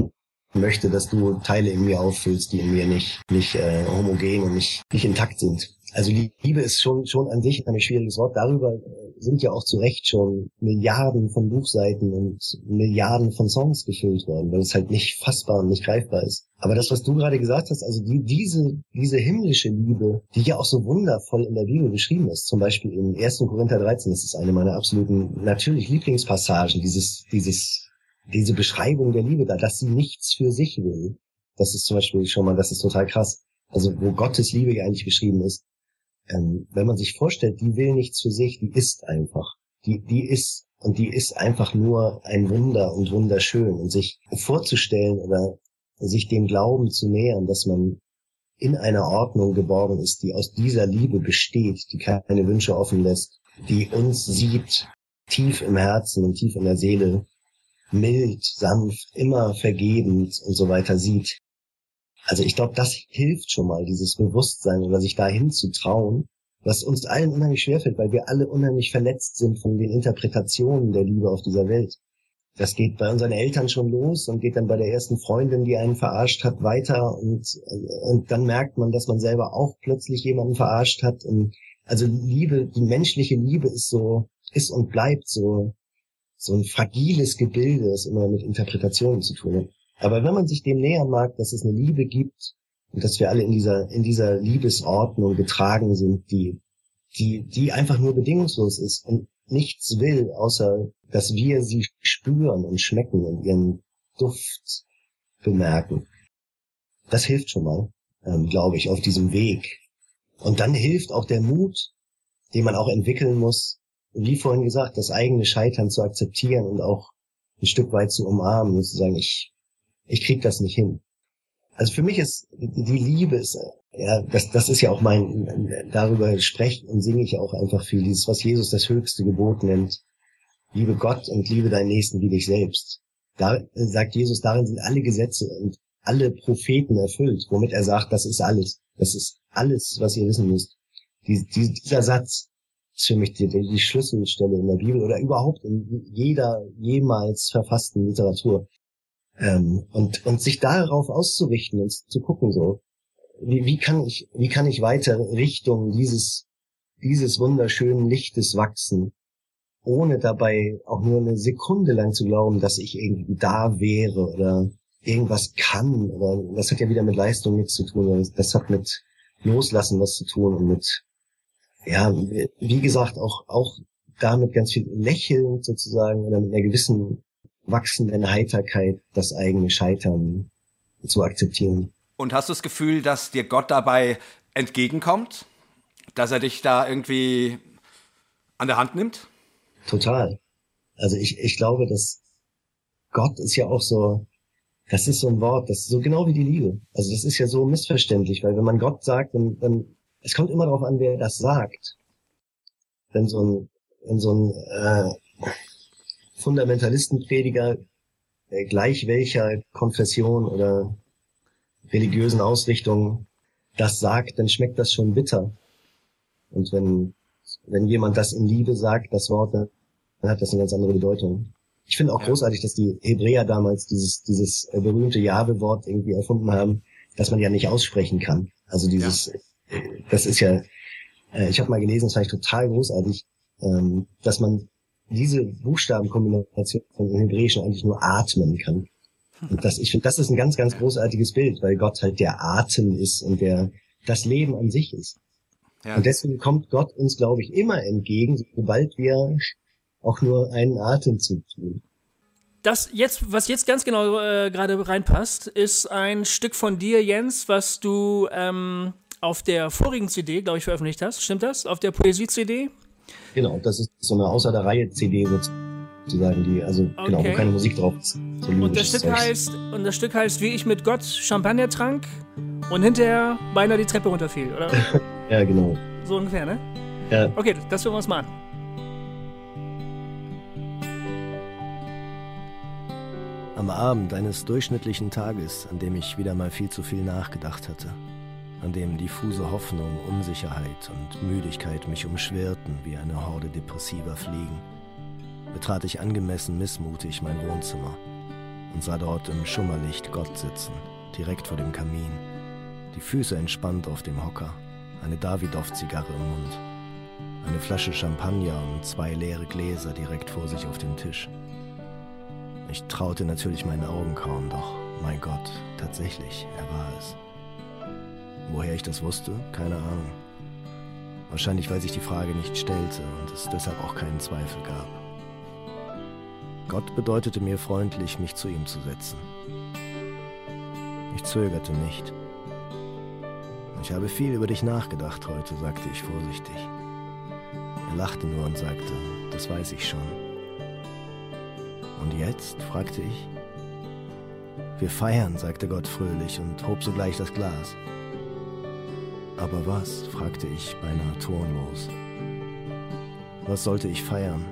möchte, dass du Teile in mir auffüllst, die in mir nicht, nicht äh, homogen und nicht, nicht intakt sind. Also Liebe ist schon, schon an sich ein schwieriges Wort. Darüber sind ja auch zu Recht schon Milliarden von Buchseiten und Milliarden von Songs gefüllt worden, weil es halt nicht fassbar und nicht greifbar ist. Aber das, was du gerade gesagt hast, also die, diese, diese himmlische Liebe, die ja auch so wundervoll in der Bibel beschrieben ist, zum Beispiel in 1. Korinther 13, das ist eine meiner absoluten, natürlich Lieblingspassagen, dieses, dieses, diese Beschreibung der Liebe da, dass sie nichts für sich will. Das ist zum Beispiel schon mal, das ist total krass. Also wo Gottes Liebe ja eigentlich beschrieben ist, ähm, wenn man sich vorstellt, die will nichts für sich, die ist einfach. Die, die ist, und die ist einfach nur ein Wunder und wunderschön. Und sich vorzustellen oder sich dem Glauben zu nähern, dass man in einer Ordnung geborgen ist, die aus dieser Liebe besteht, die keine Wünsche offen lässt, die uns sieht, tief im Herzen und tief in der Seele, mild, sanft, immer vergebend und so weiter sieht, also ich glaube, das hilft schon mal, dieses Bewusstsein oder sich dahin zu trauen, was uns allen unheimlich schwerfällt, weil wir alle unheimlich verletzt sind von den Interpretationen der Liebe auf dieser Welt. Das geht bei unseren Eltern schon los und geht dann bei der ersten Freundin, die einen verarscht hat, weiter und, und dann merkt man, dass man selber auch plötzlich jemanden verarscht hat. Und also Liebe, die menschliche Liebe ist so, ist und bleibt so, so ein fragiles Gebilde, das immer mit Interpretationen zu tun hat. Aber wenn man sich dem nähern mag, dass es eine Liebe gibt und dass wir alle in dieser, in dieser Liebesordnung getragen sind, die, die, die einfach nur bedingungslos ist und nichts will, außer dass wir sie spüren und schmecken und ihren Duft bemerken. Das hilft schon mal, ähm, glaube ich, auf diesem Weg. Und dann hilft auch der Mut, den man auch entwickeln muss, wie vorhin gesagt, das eigene Scheitern zu akzeptieren und auch ein Stück weit zu umarmen und zu sagen, ich ich krieg das nicht hin. Also für mich ist die Liebe ist, ja, das, das ist ja auch mein, darüber spreche und singe ich auch einfach viel, dieses, was Jesus das höchste Gebot nennt. Liebe Gott und liebe deinen Nächsten wie dich selbst. Da sagt Jesus, darin sind alle Gesetze und alle Propheten erfüllt, womit er sagt, das ist alles. Das ist alles, was ihr wissen müsst. Die, die, dieser Satz ist für mich die, die Schlüsselstelle in der Bibel oder überhaupt in jeder jemals verfassten Literatur. Ähm, und, und sich darauf auszurichten und zu gucken, so, wie, wie kann ich, wie kann ich weiter Richtung dieses, dieses wunderschönen Lichtes wachsen, ohne dabei auch nur eine Sekunde lang zu glauben, dass ich irgendwie da wäre oder irgendwas kann. Oder das hat ja wieder mit Leistung nichts zu tun. Das hat mit Loslassen was zu tun und mit, ja, wie gesagt, auch, auch damit ganz viel Lächeln sozusagen oder mit einer gewissen wachsenden Heiterkeit das eigene Scheitern zu akzeptieren. Und hast du das Gefühl, dass dir Gott dabei entgegenkommt? Dass er dich da irgendwie an der Hand nimmt? Total. Also ich, ich glaube, dass Gott ist ja auch so, das ist so ein Wort, das ist so genau wie die Liebe. Also das ist ja so missverständlich, weil wenn man Gott sagt, dann, dann es kommt immer darauf an, wer das sagt. Wenn so ein, wenn so ein äh, Fundamentalistenprediger, äh, gleich welcher Konfession oder religiösen Ausrichtung das sagt, dann schmeckt das schon bitter. Und wenn, wenn jemand das in Liebe sagt, das Wort, dann hat das eine ganz andere Bedeutung. Ich finde auch großartig, dass die Hebräer damals dieses, dieses äh, berühmte Jahwe-Wort irgendwie erfunden haben, dass man ja nicht aussprechen kann. Also dieses, ja. Äh, das ist ja, ich habe mal gelesen, das fand ich total großartig, ähm, dass man diese Buchstabenkombination von Hebräischen eigentlich nur atmen kann. Und das, ich finde, das ist ein ganz, ganz großartiges Bild, weil Gott halt der Atem ist und der das Leben an sich ist. Ja. Und deswegen kommt Gott uns, glaube ich, immer entgegen, sobald wir auch nur einen Atemzug tun. Das jetzt, was jetzt ganz genau äh, gerade reinpasst, ist ein Stück von dir, Jens, was du ähm, auf der vorigen CD, glaube ich, veröffentlicht hast. Stimmt das? Auf der Poesie-CD? Genau, das ist so eine außer der Reihe CD sozusagen, die, also okay. genau, wo keine Musik drauf ist. So und das Stück heißt, und das Stück heißt, wie ich mit Gott Champagner trank und hinterher beinahe die Treppe runterfiel, oder? <laughs> ja, genau. So ungefähr, ne? Ja. Okay, das hören wir uns mal an. Am Abend eines durchschnittlichen Tages, an dem ich wieder mal viel zu viel nachgedacht hatte, an dem diffuse Hoffnung, Unsicherheit und Müdigkeit mich umschwirrten wie eine Horde depressiver Fliegen, betrat ich angemessen missmutig mein Wohnzimmer und sah dort im Schummerlicht Gott sitzen, direkt vor dem Kamin, die Füße entspannt auf dem Hocker, eine Davidoff-Zigarre im Mund. Eine Flasche Champagner und zwei leere Gläser direkt vor sich auf dem Tisch. Ich traute natürlich meinen Augen kaum, doch mein Gott, tatsächlich, er war es. Woher ich das wusste, keine Ahnung. Wahrscheinlich, weil sich die Frage nicht stellte und es deshalb auch keinen Zweifel gab. Gott bedeutete mir freundlich, mich zu ihm zu setzen. Ich zögerte nicht. Ich habe viel über dich nachgedacht heute, sagte ich vorsichtig. Er lachte nur und sagte, das weiß ich schon. Und jetzt? fragte ich. Wir feiern, sagte Gott fröhlich und hob sogleich das Glas. Aber was? fragte ich beinahe tonlos. Was sollte ich feiern?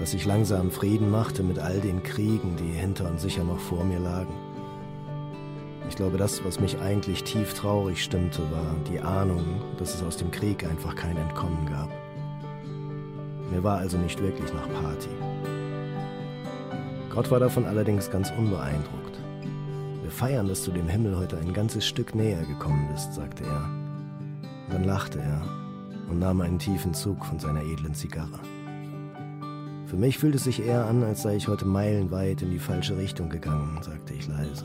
Dass ich langsam Frieden machte mit all den Kriegen, die hinter und sicher noch vor mir lagen. Ich glaube, das, was mich eigentlich tief traurig stimmte, war die Ahnung, dass es aus dem Krieg einfach kein Entkommen gab. Mir war also nicht wirklich nach Party. Gott war davon allerdings ganz unbeeindruckt. Feiern, dass du dem Himmel heute ein ganzes Stück näher gekommen bist, sagte er. Dann lachte er und nahm einen tiefen Zug von seiner edlen Zigarre. Für mich fühlt es sich eher an, als sei ich heute meilenweit in die falsche Richtung gegangen, sagte ich leise.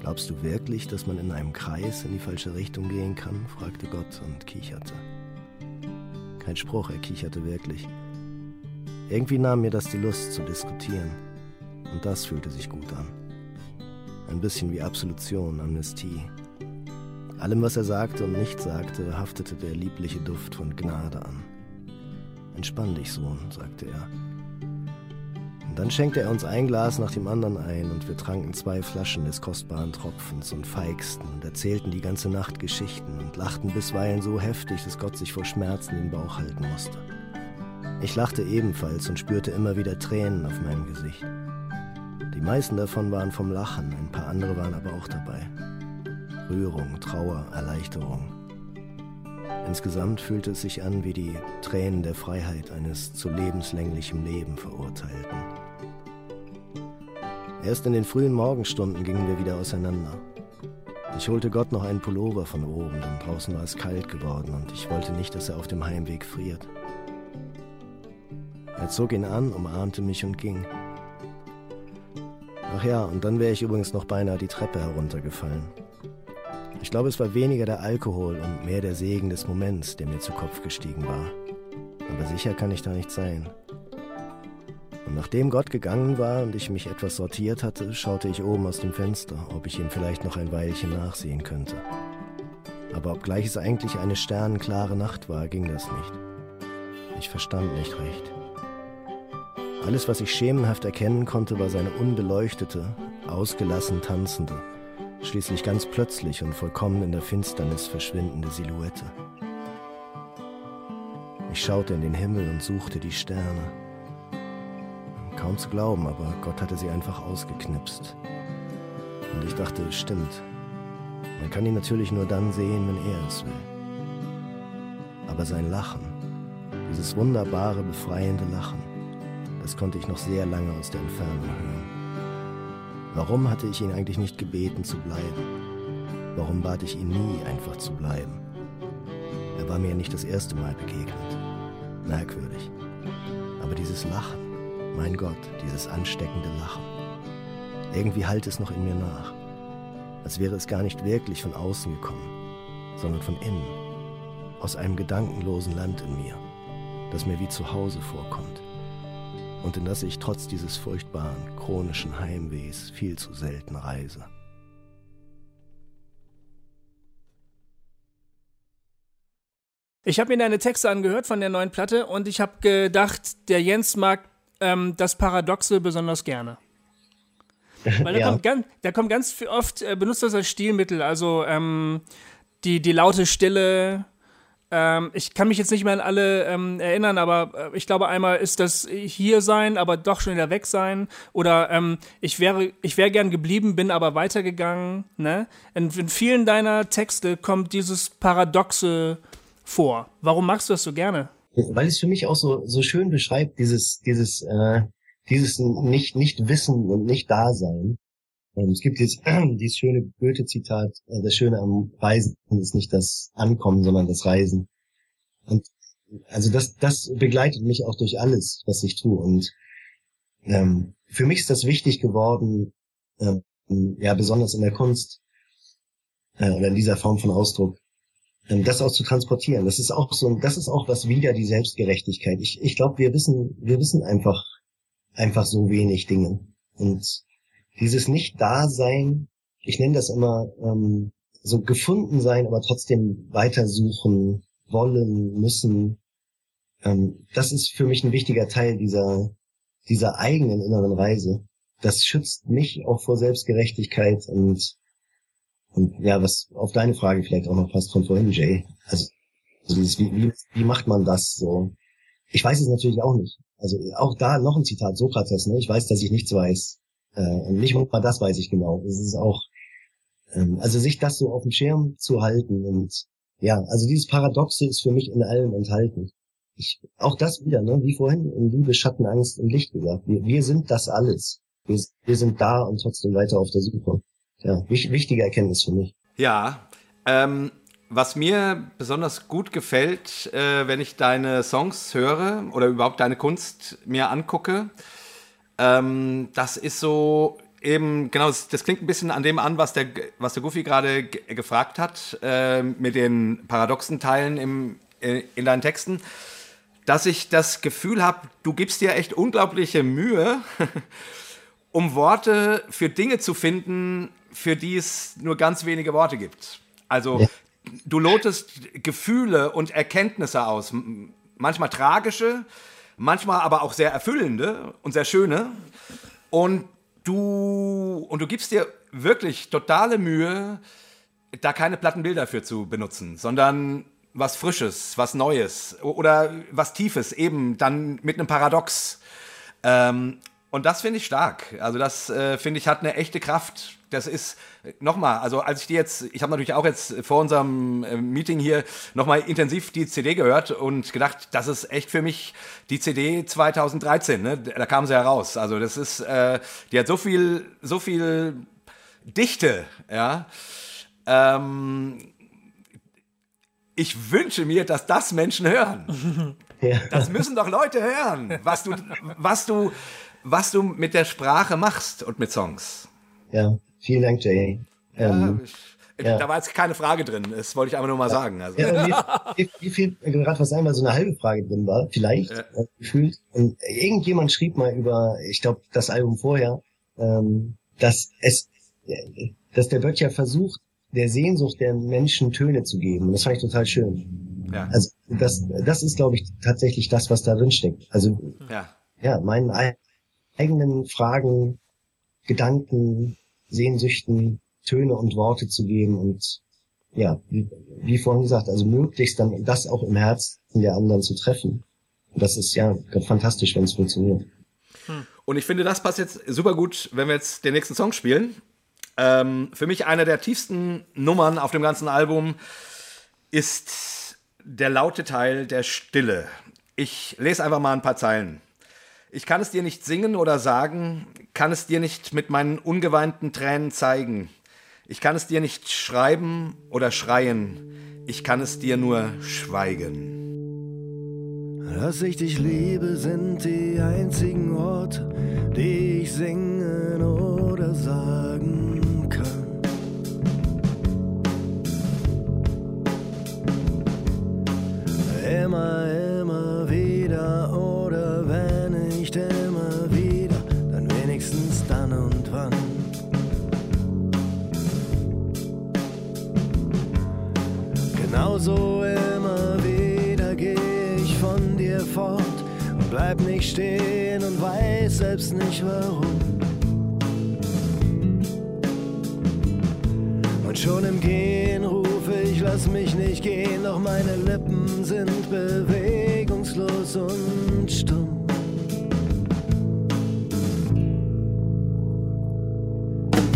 Glaubst du wirklich, dass man in einem Kreis in die falsche Richtung gehen kann? fragte Gott und kicherte. Kein Spruch, er kicherte wirklich. Irgendwie nahm mir das die Lust zu diskutieren. Und das fühlte sich gut an. Ein bisschen wie Absolution, Amnestie. Allem, was er sagte und nicht sagte, haftete der liebliche Duft von Gnade an. Entspann dich, Sohn, sagte er. Und dann schenkte er uns ein Glas nach dem anderen ein und wir tranken zwei Flaschen des kostbaren Tropfens und feigsten und erzählten die ganze Nacht Geschichten und lachten bisweilen so heftig, dass Gott sich vor Schmerzen den Bauch halten musste. Ich lachte ebenfalls und spürte immer wieder Tränen auf meinem Gesicht. Die meisten davon waren vom Lachen, ein paar andere waren aber auch dabei. Rührung, Trauer, Erleichterung. Insgesamt fühlte es sich an wie die Tränen der Freiheit eines zu lebenslänglichem Leben Verurteilten. Erst in den frühen Morgenstunden gingen wir wieder auseinander. Ich holte Gott noch einen Pullover von oben, denn draußen war es kalt geworden und ich wollte nicht, dass er auf dem Heimweg friert. Er zog ihn an, umarmte mich und ging. Ach ja, und dann wäre ich übrigens noch beinahe die Treppe heruntergefallen. Ich glaube, es war weniger der Alkohol und mehr der Segen des Moments, der mir zu Kopf gestiegen war. Aber sicher kann ich da nicht sein. Und nachdem Gott gegangen war und ich mich etwas sortiert hatte, schaute ich oben aus dem Fenster, ob ich ihm vielleicht noch ein Weilchen nachsehen könnte. Aber obgleich es eigentlich eine sternenklare Nacht war, ging das nicht. Ich verstand nicht recht. Alles, was ich schemenhaft erkennen konnte, war seine unbeleuchtete, ausgelassen tanzende, schließlich ganz plötzlich und vollkommen in der Finsternis verschwindende Silhouette. Ich schaute in den Himmel und suchte die Sterne. Kaum zu glauben, aber Gott hatte sie einfach ausgeknipst. Und ich dachte, es stimmt. Man kann ihn natürlich nur dann sehen, wenn er es will. Aber sein Lachen, dieses wunderbare, befreiende Lachen, das konnte ich noch sehr lange aus der Entfernung hören. Warum hatte ich ihn eigentlich nicht gebeten zu bleiben? Warum bat ich ihn nie, einfach zu bleiben? Er war mir nicht das erste Mal begegnet. Merkwürdig. Aber dieses Lachen, mein Gott, dieses ansteckende Lachen. Irgendwie halt es noch in mir nach. Als wäre es gar nicht wirklich von außen gekommen, sondern von innen. Aus einem gedankenlosen Land in mir, das mir wie zu Hause vorkommt und in das ich trotz dieses furchtbaren, chronischen Heimwehs viel zu selten reise. Ich habe mir deine Texte angehört von der neuen Platte und ich habe gedacht, der Jens mag ähm, das Paradoxe besonders gerne. <laughs> Weil da, ja. kommt, ganz, da kommt ganz oft, äh, benutzt das als Stilmittel, also ähm, die, die laute Stille, ähm, ich kann mich jetzt nicht mehr an alle ähm, erinnern, aber äh, ich glaube, einmal ist das hier sein, aber doch schon wieder weg sein. Oder ähm, ich wäre, ich wäre gern geblieben, bin aber weitergegangen. Ne? In, in vielen deiner Texte kommt dieses Paradoxe vor. Warum machst du das so gerne? Weil es für mich auch so, so schön beschreibt, dieses, dieses, äh, dieses nicht, nicht Wissen und nicht Dasein. Es gibt jetzt <clears throat> dieses schöne Goethe-Zitat, äh, das Schöne am Reisen ist nicht das Ankommen, sondern das Reisen. Und also das, das begleitet mich auch durch alles, was ich tue. Und ähm, für mich ist das wichtig geworden, ähm, ja, besonders in der Kunst äh, oder in dieser Form von Ausdruck, ähm, das auch zu transportieren. Das ist auch so, das ist auch was wieder die Selbstgerechtigkeit. Ich, ich glaube, wir wissen, wir wissen einfach, einfach so wenig Dinge. Und dieses Nicht-Dasein, ich nenne das immer ähm, so gefunden sein, aber trotzdem weitersuchen, wollen, müssen. Ähm, das ist für mich ein wichtiger Teil dieser, dieser eigenen inneren Reise. Das schützt mich auch vor Selbstgerechtigkeit und, und ja, was auf deine Frage vielleicht auch noch passt von vorhin, Jay. Also, also dieses, wie, wie, wie macht man das so? Ich weiß es natürlich auch nicht. Also auch da noch ein Zitat Sokrates, ne? Ich weiß, dass ich nichts weiß. Äh, und nicht mal das weiß ich genau. Es ist auch, ähm, also sich das so auf dem Schirm zu halten und ja, also dieses Paradoxe ist für mich in allem enthalten. Ich, auch das wieder, ne, wie vorhin in Liebe, Schatten, Angst und Licht gesagt. Wir, wir sind das alles. Wir, wir sind da und trotzdem weiter auf der Suche. Ja, wichtige Erkenntnis für mich. Ja, ähm, was mir besonders gut gefällt, äh, wenn ich deine Songs höre oder überhaupt deine Kunst mir angucke, ähm, das ist so eben, genau, das, das, klingt ein bisschen an dem an, was der, was der Goofy gerade gefragt hat, äh, mit den paradoxen Teilen im, äh, in deinen Texten, dass ich das Gefühl habe, du gibst dir echt unglaubliche Mühe, <laughs> um Worte für Dinge zu finden, für die es nur ganz wenige Worte gibt. Also ja. du lotest Gefühle und Erkenntnisse aus, manchmal tragische, manchmal aber auch sehr erfüllende und sehr schöne. Und du, und du gibst dir wirklich totale Mühe, da keine platten Bilder für zu benutzen, sondern was Frisches, was Neues oder was Tiefes, eben dann mit einem Paradox. Ähm, und das finde ich stark. Also das äh, finde ich hat eine echte Kraft. Das ist nochmal, also als ich die jetzt, ich habe natürlich auch jetzt vor unserem äh, Meeting hier nochmal intensiv die CD gehört und gedacht, das ist echt für mich die CD 2013. Ne? Da kam sie heraus. Also das ist, äh, die hat so viel, so viel Dichte, ja. Ähm, ich wünsche mir, dass das Menschen hören. <laughs> Ja. Das müssen doch Leute hören, was du, was du, was du mit der Sprache machst und mit Songs. Ja, vielen Dank, Jay. Ja, ähm, ich, ja. Da war jetzt keine Frage drin, das wollte ich einfach nur mal sagen. Also. Ja, mir, <laughs> mir fehlt gerade was ein, weil so eine halbe Frage drin war, vielleicht, ja. äh, gefühlt. Und irgendjemand schrieb mal über, ich glaube, das Album vorher, ähm, dass es, dass der Böttcher versucht, der Sehnsucht der Menschen Töne zu geben. Und das fand ich total schön. Ja. Also das, das ist, glaube ich, tatsächlich das, was da drin steckt. Also ja, ja meinen eigenen Fragen, Gedanken, Sehnsüchten Töne und Worte zu geben und ja, wie, wie vorhin gesagt, also möglichst dann das auch im Herzen der anderen zu treffen. Und das ist ja fantastisch, wenn es funktioniert. Und ich finde, das passt jetzt super gut, wenn wir jetzt den nächsten Song spielen. Ähm, für mich eine der tiefsten Nummern auf dem ganzen Album ist der laute Teil der Stille. Ich lese einfach mal ein paar Zeilen. Ich kann es dir nicht singen oder sagen, kann es dir nicht mit meinen ungeweinten Tränen zeigen. Ich kann es dir nicht schreiben oder schreien, ich kann es dir nur schweigen. Dass ich dich liebe, sind die einzigen Worte, die ich singen oder sagen kann. Immer, bleib nicht stehen und weiß selbst nicht warum. Und schon im Gehen rufe ich, lass mich nicht gehen, doch meine Lippen sind bewegungslos und stumm.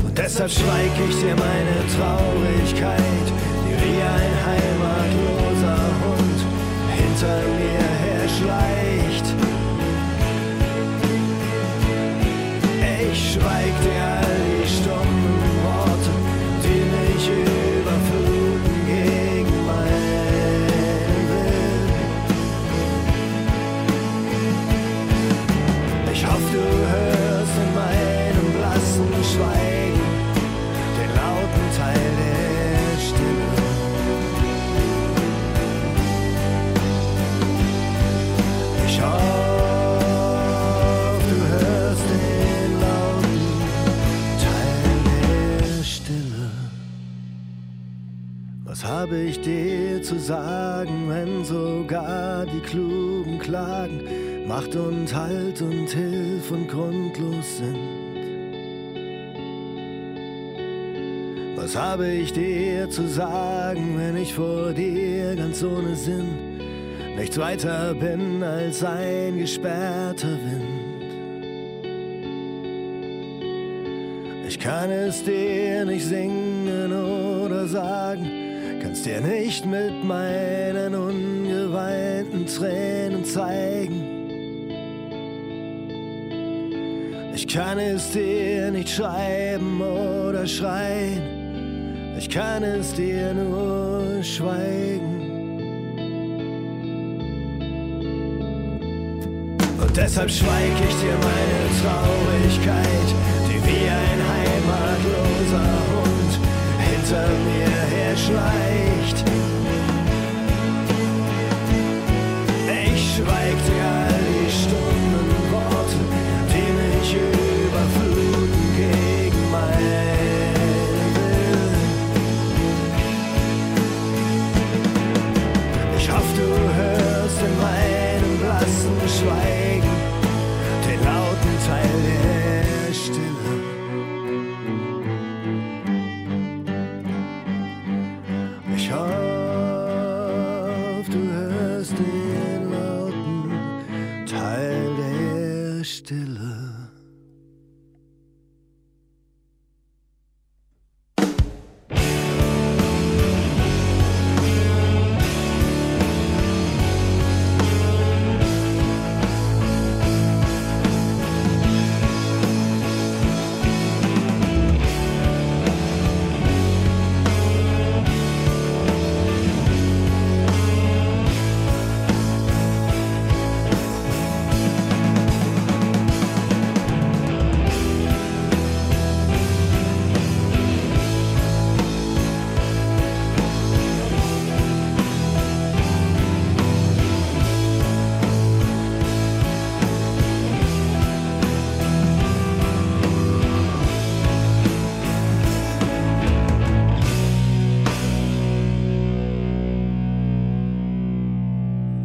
Und deshalb schweig ich dir meine Traurigkeit wie ein heimatloser Hund hinter mir her schleicht. Ich habe ich dir zu sagen, wenn sogar die Klugen klagen, Macht und Halt und Hilf und grundlos sind? Was habe ich dir zu sagen, wenn ich vor dir ganz ohne Sinn nichts weiter bin als ein gesperrter Wind? Ich kann es dir nicht singen oder sagen, kann's dir nicht mit meinen ungeweinten Tränen zeigen. Ich kann es dir nicht schreiben oder schreien, ich kann es dir nur schweigen. Und deshalb schweig ich dir meine Traurigkeit, die wie ein heimatloser Hund hinter mir her schleicht. Ich schweig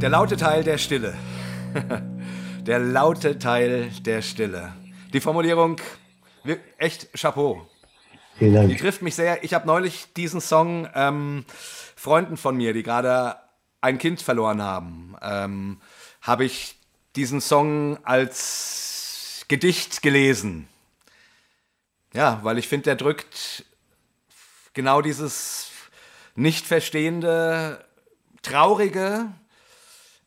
Der laute Teil der Stille. <laughs> der laute Teil der Stille. Die Formulierung, echt Chapeau. Vielen Die Dank. trifft mich sehr. Ich habe neulich diesen Song ähm, Freunden von mir, die gerade ein Kind verloren haben, ähm, habe ich diesen Song als Gedicht gelesen. Ja, weil ich finde, der drückt genau dieses nicht verstehende, traurige,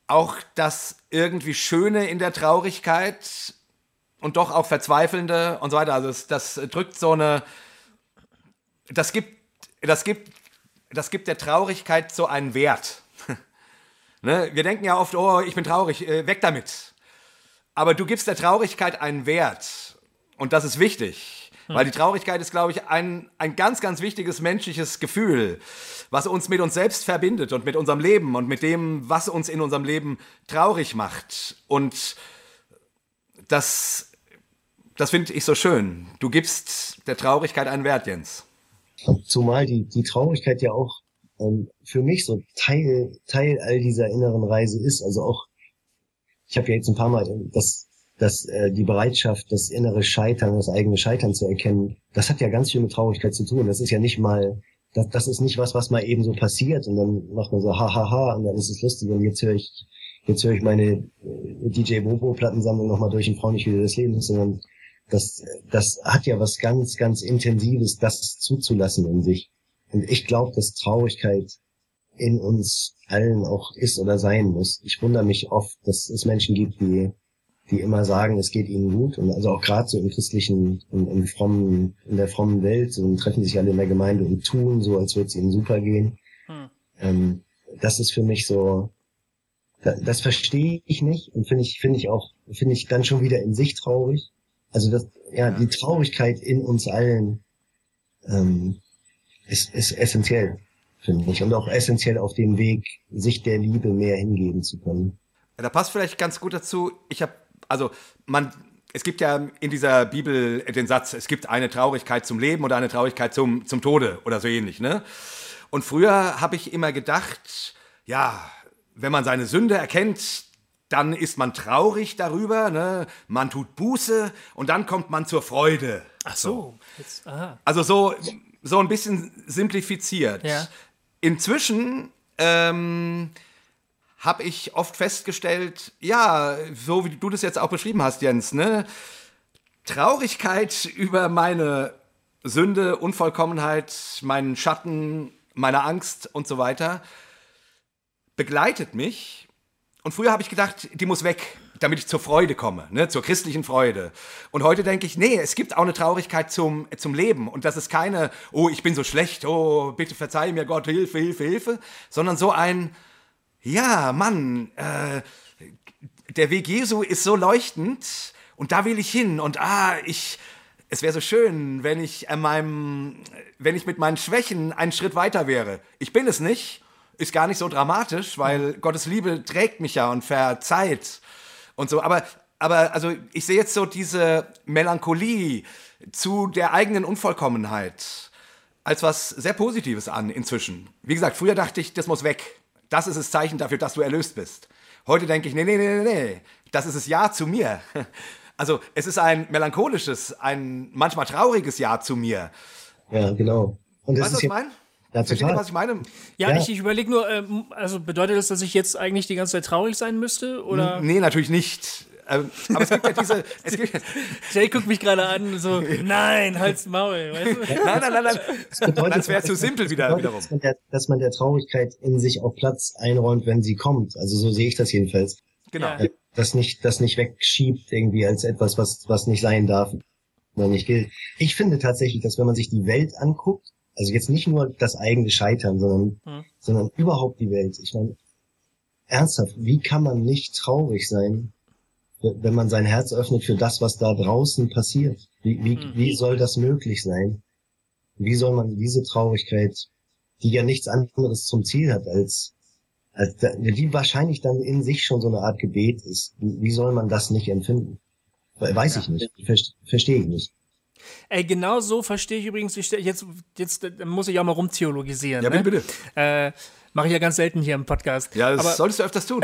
auch das irgendwie Schöne in der Traurigkeit und doch auch Verzweifelnde und so weiter. Also es, das drückt so eine, das gibt, das gibt, das gibt der Traurigkeit so einen Wert. <laughs> ne? Wir denken ja oft, oh, ich bin traurig, äh, weg damit. Aber du gibst der Traurigkeit einen Wert und das ist wichtig. Weil die Traurigkeit ist, glaube ich, ein, ein ganz, ganz wichtiges menschliches Gefühl, was uns mit uns selbst verbindet und mit unserem Leben und mit dem, was uns in unserem Leben traurig macht. Und das, das finde ich so schön. Du gibst der Traurigkeit einen Wert, Jens. Zumal die, die Traurigkeit ja auch ähm, für mich so Teil, Teil all dieser inneren Reise ist. Also auch, ich habe ja jetzt ein paar Mal das, das, äh, die Bereitschaft, das innere Scheitern, das eigene Scheitern zu erkennen, das hat ja ganz viel mit Traurigkeit zu tun. Das ist ja nicht mal, das, das ist nicht was, was mal eben so passiert und dann macht man so ha ha ha und dann ist es lustig und jetzt höre ich, jetzt höre ich meine äh, DJ Bobo Plattensammlung nochmal durch und freue mich wieder des Lebens, sondern das, das hat ja was ganz, ganz Intensives, das zuzulassen in sich. Und ich glaube, dass Traurigkeit in uns allen auch ist oder sein muss. Ich wundere mich oft, dass es Menschen gibt, die, die immer sagen, es geht ihnen gut. Und also auch gerade so im christlichen, im, im frommen, in der frommen Welt, so treffen sich alle in der Gemeinde und tun so, als würde es ihnen super gehen. Hm. Ähm, das ist für mich so, da- das verstehe ich nicht und finde ich, finde ich auch, finde ich dann schon wieder in sich traurig. Also das, ja, die Traurigkeit in uns allen ähm, ist, ist essentiell, finde ich. Und auch essentiell auf dem Weg, sich der Liebe mehr hingeben zu können. Da passt vielleicht ganz gut dazu. Ich habe, also man, es gibt ja in dieser Bibel den Satz, es gibt eine Traurigkeit zum Leben oder eine Traurigkeit zum, zum Tode oder so ähnlich, ne? Und früher habe ich immer gedacht, ja, wenn man seine Sünde erkennt, dann ist man traurig darüber, ne? man tut Buße und dann kommt man zur Freude. Ach so. Jetzt. Also so, so ein bisschen simplifiziert. Ja. Inzwischen ähm, habe ich oft festgestellt, ja, so wie du das jetzt auch beschrieben hast, Jens, ne? Traurigkeit über meine Sünde, Unvollkommenheit, meinen Schatten, meine Angst und so weiter begleitet mich. Und früher habe ich gedacht, die muss weg, damit ich zur Freude komme, ne, zur christlichen Freude. Und heute denke ich, nee, es gibt auch eine Traurigkeit zum, zum Leben. Und das ist keine, oh, ich bin so schlecht, oh, bitte verzeih mir Gott, Hilfe, Hilfe, Hilfe, sondern so ein, ja, Mann, äh, der Weg Jesu ist so leuchtend und da will ich hin und ah, ich, es wäre so schön, wenn ich an meinem, wenn ich mit meinen Schwächen einen Schritt weiter wäre. Ich bin es nicht, ist gar nicht so dramatisch, weil Gottes Liebe trägt mich ja und verzeiht und so. Aber, aber also ich sehe jetzt so diese Melancholie zu der eigenen Unvollkommenheit als was sehr Positives an inzwischen. Wie gesagt, früher dachte ich, das muss weg. Das ist das Zeichen dafür, dass du erlöst bist. Heute denke ich, nee, nee, nee, nee, nee, das ist das Ja zu mir. <laughs> Also es ist ein melancholisches, ein manchmal trauriges Ja zu mir. Ja, genau. Und das Weißt du, was ist ich ja, meine? ja, Versteht ihr, was ich meine? Ja, Ja. ich, ich überlege nur, ähm, also bedeutet das, dass ich jetzt eigentlich die ganze Zeit traurig sein müsste? Oder? Nee, natürlich nicht. Ähm, Aber es gibt ja diese. Es gibt, <laughs> Jay guckt mich gerade an, so, nein, halt's Maul, weißt du? <laughs> nein, nein, nein, nein. bedeutet- Das wäre zu simpel wieder, bedeutet, wiederum. Dass man, der, dass man der Traurigkeit in sich auch Platz einräumt, wenn sie kommt. Also so sehe ich das jedenfalls. Genau. Ja. Äh, Das nicht, das nicht wegschiebt irgendwie als etwas, was, was nicht sein darf, oder nicht gilt. Ich finde tatsächlich, dass wenn man sich die Welt anguckt, also jetzt nicht nur das eigene Scheitern, sondern, Hm. sondern überhaupt die Welt. Ich meine, ernsthaft, wie kann man nicht traurig sein, wenn man sein Herz öffnet für das, was da draußen passiert? Wie, wie, Hm. wie soll das möglich sein? Wie soll man diese Traurigkeit, die ja nichts anderes zum Ziel hat, als, als die wahrscheinlich dann in sich schon so eine Art Gebet ist, wie, soll man das nicht empfinden? Weiß ich nicht, Ver- verstehe ich nicht. Ey, genau so verstehe ich übrigens, ich jetzt, jetzt muss ich auch mal rumtheologisieren. Ja, ne? bitte, bitte. Äh, Mache ich ja ganz selten hier im Podcast. Ja, das Aber solltest du öfters tun.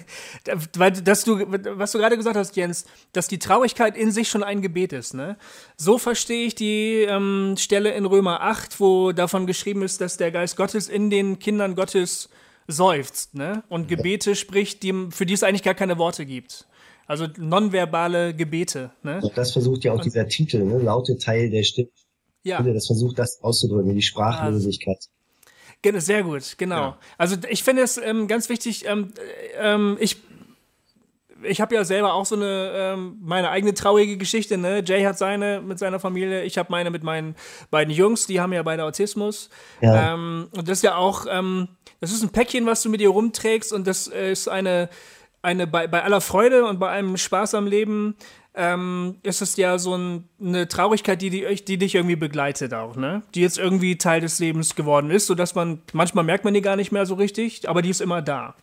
<laughs> weil dass du, was du gerade gesagt hast, Jens, dass die Traurigkeit in sich schon ein Gebet ist, ne? So verstehe ich die ähm, Stelle in Römer 8, wo davon geschrieben ist, dass der Geist Gottes in den Kindern Gottes seufzt, ne? Und Gebete spricht, die, für die es eigentlich gar keine Worte gibt. Also nonverbale Gebete, ne? Und das versucht ja auch dieser Titel, ne? laute Teil der Stimme, Ja. das versucht das auszudrücken, die Sprachlosigkeit. Sehr gut, genau. Ja. Also ich finde es ähm, ganz wichtig, ähm, äh, ähm, ich, ich habe ja selber auch so eine, ähm, meine eigene traurige Geschichte, ne? Jay hat seine mit seiner Familie, ich habe meine mit meinen beiden Jungs, die haben ja beide Autismus. Ja. Ähm, und das ist ja auch, ähm, das ist ein Päckchen, was du mit dir rumträgst und das äh, ist eine, eine bei, bei aller Freude und bei allem Spaß am Leben ähm, ist es ja so ein, eine Traurigkeit, die, die, die dich irgendwie begleitet auch, ne? Die jetzt irgendwie Teil des Lebens geworden ist, sodass man, manchmal merkt man die gar nicht mehr so richtig, aber die ist immer da.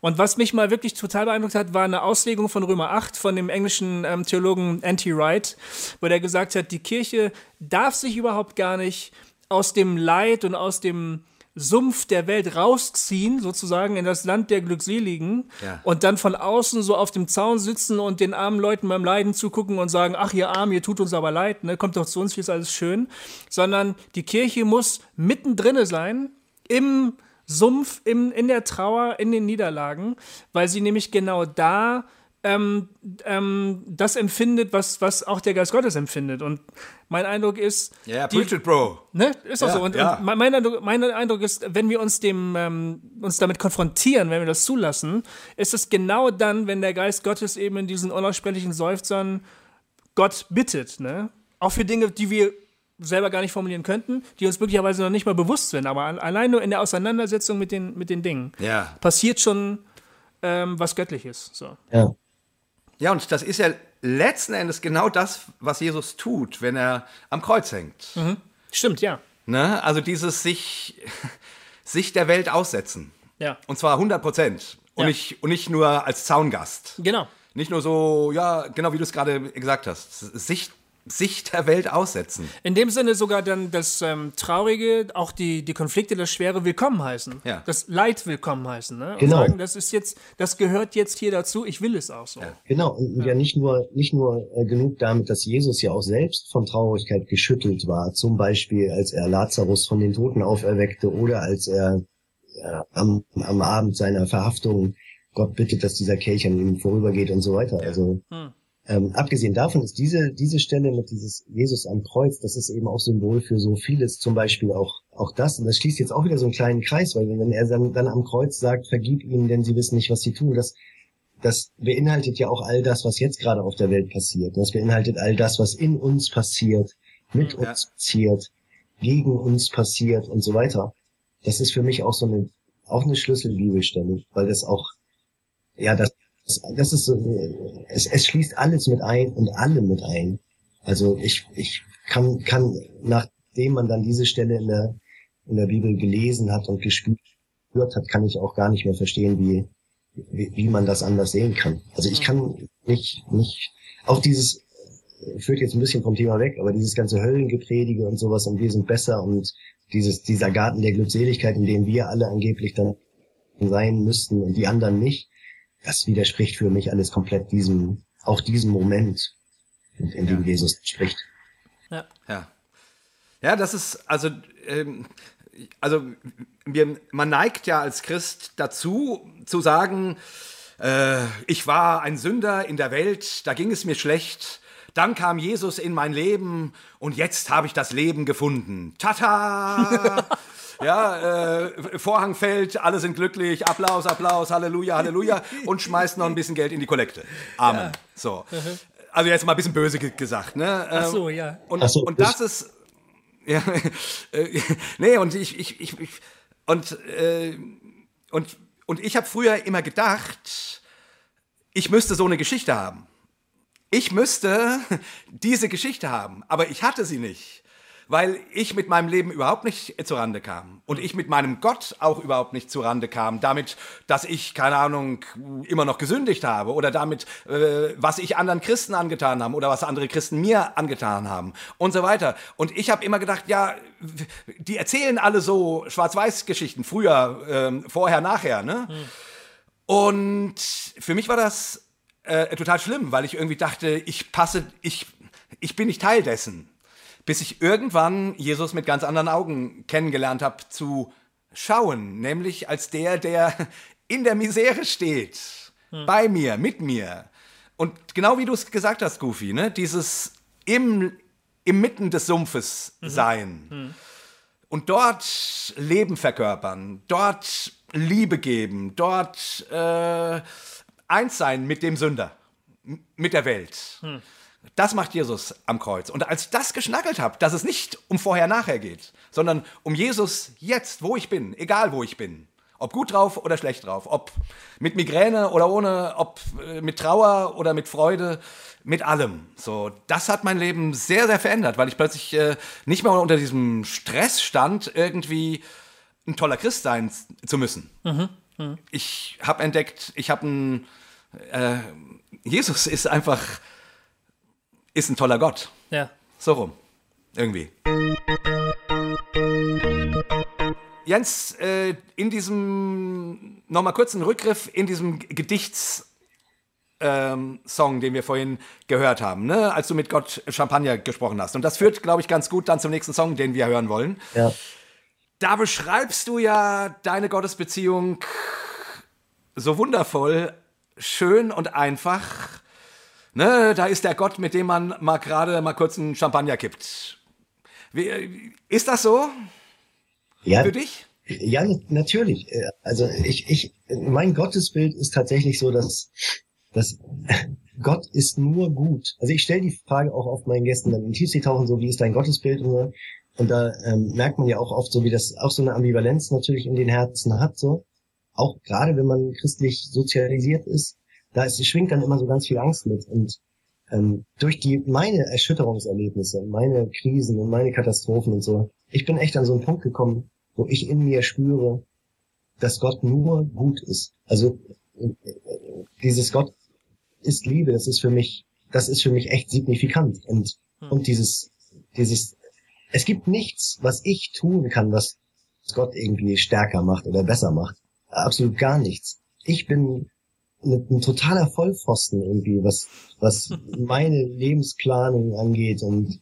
Und was mich mal wirklich total beeindruckt hat, war eine Auslegung von Römer 8 von dem englischen ähm, Theologen N.T. Wright, wo der gesagt hat, die Kirche darf sich überhaupt gar nicht aus dem Leid und aus dem Sumpf der Welt rausziehen, sozusagen in das Land der Glückseligen Ja. und dann von außen so auf dem Zaun sitzen und den armen Leuten beim Leiden zugucken und sagen, ach ihr Arm, ihr tut uns aber leid, ne? kommt doch zu uns, hier ist alles schön, sondern die Kirche muss mittendrin sein, im Sumpf, im, in der Trauer, in den Niederlagen, weil sie nämlich genau da ähm, ähm, das empfindet, was, was auch der Geist Gottes empfindet. Und mein Eindruck ist, Ja, die- preach it, Bro. Ne? Ist doch Ja, so. Und, ja. und mein, Eindruck, mein Eindruck ist, wenn wir uns dem ähm, uns damit konfrontieren, wenn wir das zulassen, ist es genau dann, wenn der Geist Gottes eben in diesen unaussprechlichen Seufzern Gott bittet, ne? Auch für Dinge, die wir selber gar nicht formulieren könnten, die uns möglicherweise noch nicht mal bewusst sind, aber allein nur in der Auseinandersetzung mit den, mit den Dingen Ja. passiert schon ähm, was Göttliches. So. Ja. Ja, und das ist ja letzten Endes genau das, was Jesus tut, wenn er am Kreuz hängt. Stimmt, ja. Ne? Also dieses sich, <laughs> sich der Welt aussetzen. Ja. Und zwar 100 Prozent. Und, Ja. nicht, und nicht nur als Zaungast. Genau. Nicht nur so, ja, genau wie du es gerade gesagt hast. Sich Sicht der Welt aussetzen. In dem Sinne sogar dann das ähm, Traurige, auch die, die Konflikte, das Schwere willkommen heißen. Ja. Das Leid willkommen heißen. Ne? Und Genau. sagen, das ist jetzt, das gehört jetzt hier dazu, ich will es auch so. Genau, und und ja nicht nur, nicht nur äh, genug damit, dass Jesus ja auch selbst von Traurigkeit geschüttelt war, zum Beispiel als er Lazarus von den Toten auferweckte oder als er äh, am, am Abend seiner Verhaftung Gott bittet, dass dieser Kelch an ihm vorübergeht und so weiter. Also Hm. Ähm, abgesehen davon ist diese, diese Stelle mit dieses Jesus am Kreuz, das ist eben auch Symbol für so vieles, zum Beispiel auch, auch das. Und das schließt jetzt auch wieder so einen kleinen Kreis, weil wenn er dann, dann am Kreuz sagt, vergib ihnen, denn sie wissen nicht, was sie tun, das, das beinhaltet ja auch all das, was jetzt gerade auf der Welt passiert. Das beinhaltet all das, was in uns passiert, mit Ja. uns passiert, gegen uns passiert und so weiter. Das ist für mich auch so eine, auch eine Schlüsselbibelstelle, weil das auch, ja, das, das, ist so, es, es schließt alles mit ein und alle mit ein. Also ich, ich kann, kann, nachdem man dann diese Stelle in der, in der Bibel gelesen hat und gespürt hat, kann ich auch gar nicht mehr verstehen, wie, wie, wie man das anders sehen kann. Also ich kann nicht, nicht, auch dieses, führt jetzt ein bisschen vom Thema weg, aber dieses ganze Höllengepredige und sowas und wir sind besser und dieses, dieser Garten der Glückseligkeit, in dem wir alle angeblich dann sein müssten und die anderen nicht, das widerspricht für mich alles komplett diesem, auch diesem Moment, in, in dem Ja. Jesus spricht. Ja. Ja. Ja, das ist, also, ähm, also wir, man neigt ja als Christ dazu, zu sagen, äh, ich war ein Sünder in der Welt, da ging es mir schlecht. Dann kam Jesus in mein Leben und jetzt habe ich das Leben gefunden. Tata! <laughs> Ja, äh, Vorhang fällt, alle sind glücklich, Applaus, Applaus, Halleluja, Halleluja und schmeißt noch ein bisschen Geld in die Kollekte. Amen. So. Also jetzt mal ein bisschen böse ge gesagt, ne? Ach Ähm, so, ja. und, Ach so, und das ist. <laughs> Ja, äh, nee, und ich, ich, ich, ich und, äh, und, und ich habe früher immer gedacht, ich müsste so eine Geschichte haben. Ich müsste diese Geschichte haben, aber ich hatte sie nicht, weil ich mit meinem Leben überhaupt nicht zurande kam und ich mit meinem Gott auch überhaupt nicht zurande kam, damit, dass ich, keine Ahnung, immer noch gesündigt habe oder damit, äh, was ich anderen Christen angetan habe oder was andere Christen mir angetan haben und so weiter. Und ich habe immer gedacht, ja, die erzählen alle so Schwarz-Weiß-Geschichten, früher, ähm, vorher, nachher, ne? Und für mich war das äh, total schlimm, weil ich irgendwie dachte, ich passe, ich, ich bin nicht Teil dessen. Bis ich irgendwann Jesus mit ganz anderen Augen kennengelernt habe zu schauen, nämlich als der, der <laughs> in der Misere steht, bei mir, mit mir. Und genau wie du es gesagt hast, Goofy, ne? dieses im, im Mitten des Sumpfes sein und dort Leben verkörpern, dort Liebe geben, dort äh, eins sein mit dem Sünder, mit der Welt. Das macht Jesus am Kreuz. Und als ich das geschnackelt habe, dass es nicht um vorher-nachher geht, sondern um Jesus jetzt, wo ich bin, egal wo ich bin, ob gut drauf oder schlecht drauf, ob mit Migräne oder ohne, ob äh, mit Trauer oder mit Freude, mit allem. So, das hat mein Leben sehr, sehr verändert, weil ich plötzlich äh, nicht mehr unter diesem Stress stand, irgendwie ein toller Christ sein zu müssen. Ich habe entdeckt, ich habe ein äh, Jesus ist einfach ist ein toller Gott. Ja. So rum. Irgendwie. Jens, äh, in diesem, nochmal kurz einen Rückgriff, in diesem Gedichts, ähm, Song, den wir vorhin gehört haben, ne? als du mit Gott Champagner gesprochen hast. Und das führt, glaube ich, ganz gut dann zum nächsten Song, den wir hören wollen. Ja. Da beschreibst du ja deine Gottesbeziehung so wundervoll, schön und einfach. Ne, da ist der Gott, mit dem man mal gerade mal kurz einen Champagner kippt. Wie, ist das so Ja, für dich? Ja, natürlich. Äh, Also ich, ich, mein Gottesbild ist tatsächlich so, dass, dass <laughs> Gott ist nur gut. Also ich stelle die Frage auch oft meinen Gästen dann in Tiefsee tauchen, so wie ist dein Gottesbild und so. Und da ähm, merkt man ja auch oft so, wie das auch so eine Ambivalenz natürlich in den Herzen hat, so. Auch gerade wenn man christlich sozialisiert ist, da ist, schwingt dann immer so ganz viel Angst mit. Und ähm, durch die meine Erschütterungserlebnisse, meine Krisen und meine Katastrophen und so, ich bin echt an so einen Punkt gekommen, wo ich in mir spüre, dass Gott nur gut ist. Also äh, dieses Gott ist Liebe, das ist für mich, das ist für mich echt signifikant. Und Hm. Und dieses, dieses, es gibt nichts, was ich tun kann, was Gott irgendwie stärker macht oder besser macht. Absolut gar nichts. Ich bin ein, totaler Vollpfosten irgendwie, was, was <laughs> meine Lebensplanung angeht und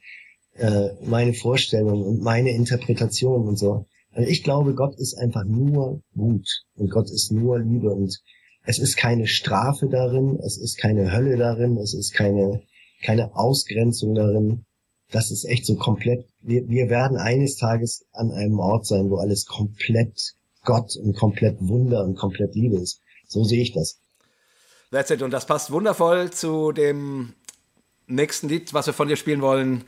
äh, meine Vorstellung und meine Interpretation und so. Also ich glaube, Gott ist einfach nur gut und Gott ist nur Liebe und es ist keine Strafe darin, es ist keine Hölle darin, es ist keine, keine Ausgrenzung darin. Das ist echt so komplett, wir, wir werden eines Tages an einem Ort sein, wo alles komplett Gott und komplett Wunder und komplett Liebe ist. So sehe ich das. That's it. Und das passt wundervoll zu dem nächsten Lied, was wir von dir spielen wollen.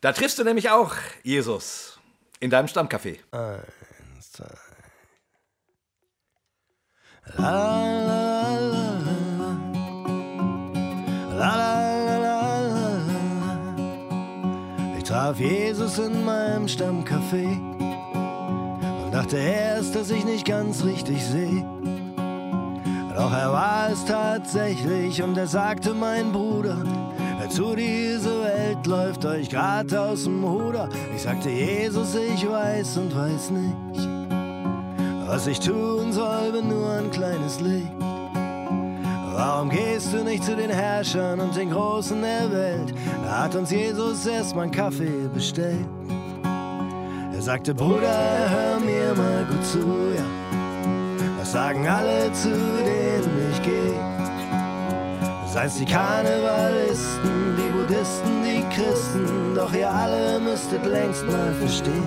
Da triffst du nämlich auch Jesus in deinem Stammcafé. Eins, zwei. La, la, la, la, ich traf Jesus in meinem Stammcafé dachte erst, dass ich nicht ganz richtig sehe. Doch er war es tatsächlich und er sagte, mein Bruder, zu diese Welt läuft euch grad aus dem Ruder. Ich sagte, Jesus, ich weiß und weiß nicht, was ich tun soll, bin nur ein kleines Licht. Warum gehst du nicht zu den Herrschern und den Großen der Welt? Da hat uns Jesus erstmal einen Kaffee bestellt. Er sagte, Bruder, hör mal gut zu, ja sagen alle, zu denen ich gehe. Sei's die Karnevalisten, die Buddhisten, die Christen, doch ihr alle müsstet längst mal verstehen.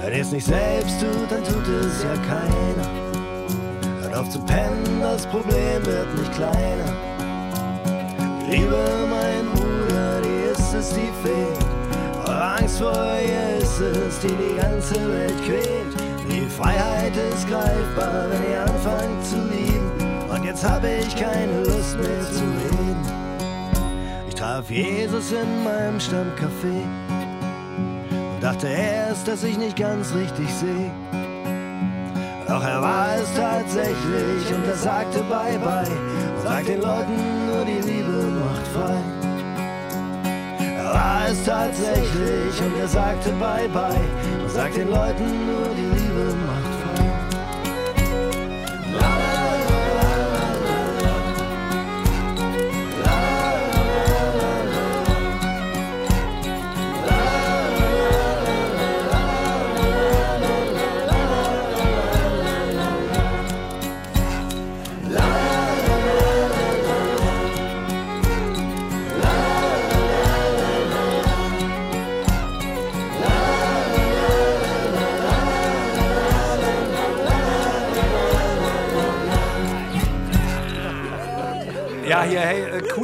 Wenn ihr es nicht selbst tut, dann tut es ja keiner. Hört auf zu pennen, das Problem wird nicht kleiner. Liebe, mein Bruder, die ist es, die fehlt. Eure Angst vor ihr ist es, die die ganze Welt quält. Die Freiheit ist greifbar, wenn ihr anfangt zu lieben. Und jetzt habe ich keine Lust mehr zu reden. Ich traf Jesus in meinem Stammcafé und dachte erst, dass ich nicht ganz richtig sehe. Doch er war es tatsächlich und er sagte Bye bye und sagt den Leuten nur die Liebe macht frei. Es tatsächlich. Und er sagte Bye bye. Und sagt den Leuten nur die Liebe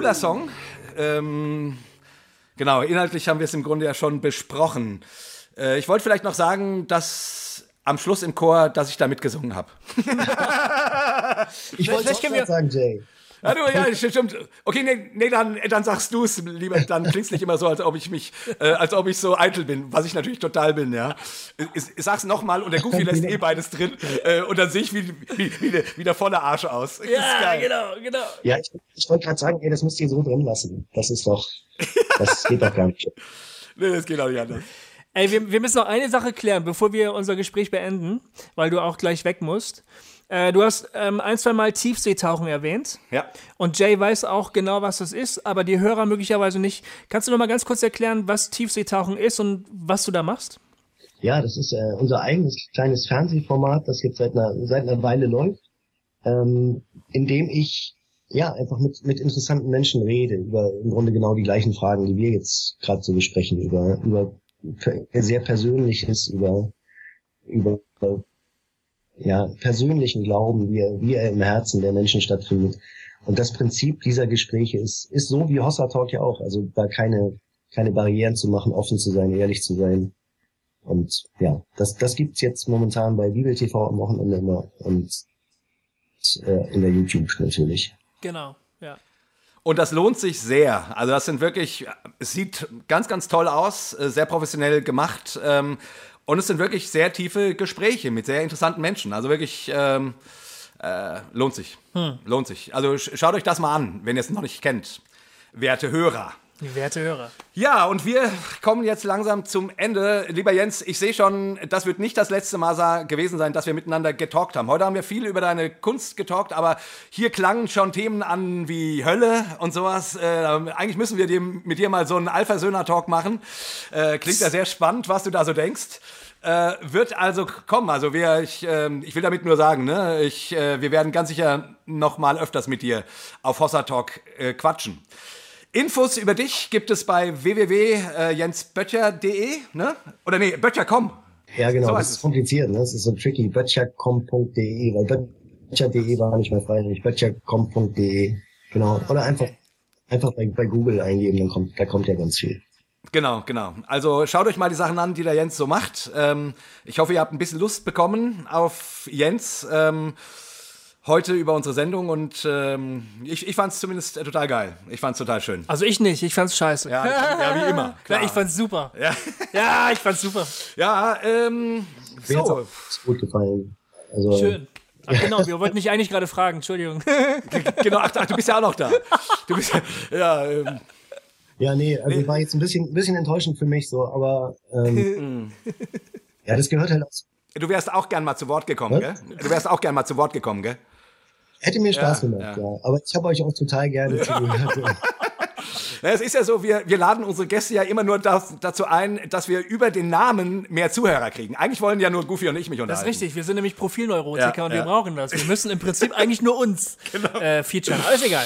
cooler Song. Ähm, genau, inhaltlich haben wir es im Grunde ja schon besprochen. Äh, ich wollte vielleicht noch sagen, dass am Schluss im Chor, dass ich da mitgesungen habe. <laughs> ich wollte es sagen, Jay. Ja, du, ja, stimmt. Okay, nee, nee dann, dann sagst du es lieber. Dann klingt es nicht immer so, als ob ich mich, äh, als ob ich so eitel bin, was ich natürlich total bin, ja. Ich, ich sag's nochmal und der Goofy lässt eh beides drin äh, und dann sehe ich wie, wie, wie, der, wie der volle Arsch aus. Ja, genau, genau. Ja, ich, ich wollte gerade sagen, ey, das müsst ihr so drin lassen. Das ist doch, das geht doch gar nicht. <laughs> nee, das geht auch nicht anders. Ey, wir, wir müssen noch eine Sache klären, bevor wir unser Gespräch beenden, weil du auch gleich weg musst. Äh, du hast ähm, ein, zwei Mal Tiefseetauchen erwähnt. Ja. Und Jay weiß auch genau, was das ist, aber die Hörer möglicherweise nicht. Kannst du noch mal ganz kurz erklären, was Tiefseetauchen ist und was du da machst? Ja, das ist äh, unser eigenes kleines Fernsehformat, das jetzt seit einer, seit einer Weile läuft, ähm, in dem ich ja einfach mit, mit interessanten Menschen rede über im Grunde genau die gleichen Fragen, die wir jetzt gerade so besprechen, über, über sehr Persönliches, über, über ja, persönlichen Glauben, wie er, wie er im Herzen der Menschen stattfindet. Und das Prinzip dieser Gespräche ist, ist so wie Hossa Talk ja auch. Also da keine, keine Barrieren zu machen, offen zu sein, ehrlich zu sein. Und ja, das, das gibt's jetzt momentan bei Bibel TV am Wochenende immer und äh, in der YouTube natürlich. Genau, ja. Und das lohnt sich sehr. Also das sind wirklich, es sieht ganz, ganz toll aus, äh, sehr professionell gemacht. Ähm, und es sind wirklich sehr tiefe Gespräche mit sehr interessanten Menschen. Also wirklich ähm, äh, lohnt sich. Hm. Lohnt sich. Also schaut euch das mal an, wenn ihr es noch nicht kennt. Werte Hörer. Werte Hörer. Ja, und wir kommen jetzt langsam zum Ende. Lieber Jens, ich sehe schon, das wird nicht das letzte Mal gewesen sein, dass wir miteinander getalkt haben. Heute haben wir viel über deine Kunst getalkt, aber hier klangen schon Themen an wie Hölle und sowas. Äh, eigentlich müssen wir mit dir mal so einen Alpha-Söhner-Talk machen. Äh, klingt ja sehr spannend, was du da so denkst. Äh, wird also kommen. Also wir, ich, äh, ich will damit nur sagen, ne, ich, äh, wir werden ganz sicher noch mal öfters mit dir auf Hossa Talk äh, quatschen. Infos über dich gibt es bei www.jensböttcher.de, ne? Oder nee, böttcher.com. Ja, genau, So das ist kompliziert, ne? Das ist so tricky. Böttcher.com.de, weil Böttcher.de war nicht mehr frei, nämlich Böttcher.com.de. Genau. Oder einfach, einfach bei, bei Google eingeben, dann kommt, da kommt ja ganz viel. Genau, genau. Also schaut euch mal die Sachen an, die der Jens so macht. Ähm, ich hoffe, ihr habt ein bisschen Lust bekommen auf Jens ähm, heute über unsere Sendung und ähm, ich, ich fand es zumindest äh, total geil. Ich fand es total schön. Also ich nicht, ich fand's scheiße. Ja, ja wie immer. <laughs> Klar. Ja, ich fand's super. Ja, <laughs> Ja, ich fand's super. ja ähm, Mir so. auch gut gefallen. Also, Schön. <laughs> Ach genau, wir wollten dich eigentlich gerade fragen, Entschuldigung. Genau, ach, ach, du bist ja auch noch da. Du bist ja, ähm, Ja, nee, also war jetzt ein bisschen, ein bisschen enttäuschend für mich so, aber ähm, ja, das gehört halt aus. du wärst auch gern mal zu Wort gekommen, gell? Was? Du wärst auch gern mal zu Wort gekommen, gell? Hätte mir Spaß Ja, gemacht, ja. ja. Aber ich habe euch auch total gerne zugehört. Ja, <laughs> es ist ja so, wir, wir laden unsere Gäste ja immer nur das, dazu ein, dass wir über den Namen mehr Zuhörer kriegen. Eigentlich wollen ja nur Goofy und ich mich Das unterhalten. ist richtig, wir sind nämlich Profilneurotiker Ja, und ja. wir brauchen das. Wir müssen im Prinzip eigentlich nur uns <laughs> äh, featuren. Alles egal.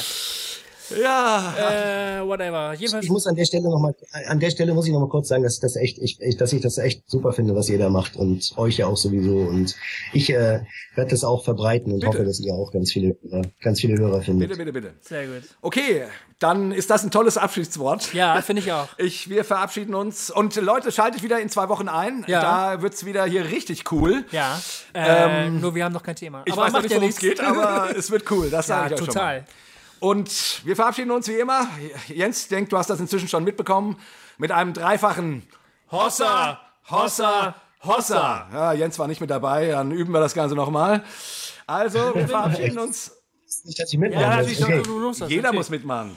Ja, Äh, whatever. Jedenfalls. Ich muss an der Stelle noch mal, an der Stelle muss ich noch mal kurz sagen, dass das echt, ich, ich, dass ich das echt super finde, was ihr da macht und euch ja auch sowieso und ich äh, werde das auch verbreiten und Bitte. hoffe, dass ihr auch ganz viele, äh, ganz viele Hörer findet. bitte, bitte, bitte. Sehr gut. Okay, dann ist das ein tolles Abschiedswort. Ja, finde ich auch. <laughs> Ich, wir verabschieden uns. Und Leute, schaltet wieder in zwei Wochen ein. Ja. Da wird's wieder hier richtig cool. Ja. Äh, nur wir haben noch kein Thema. Ich aber weiß noch macht nicht, ja worum es nichts. geht, aber <laughs> es wird cool. Das Ja, sage ich euch total. schon mal. Und wir verabschieden uns wie immer. Jens, ich denke, du hast das inzwischen schon mitbekommen. Mit einem dreifachen Hossa, Hossa, Hossa. Ja, Jens war nicht mit dabei, dann üben wir das Ganze nochmal. Also, wir verabschieden uns. Nicht, dass ich mitmachen Ja, muss. ich okay. hast, Jeder muss mitmachen.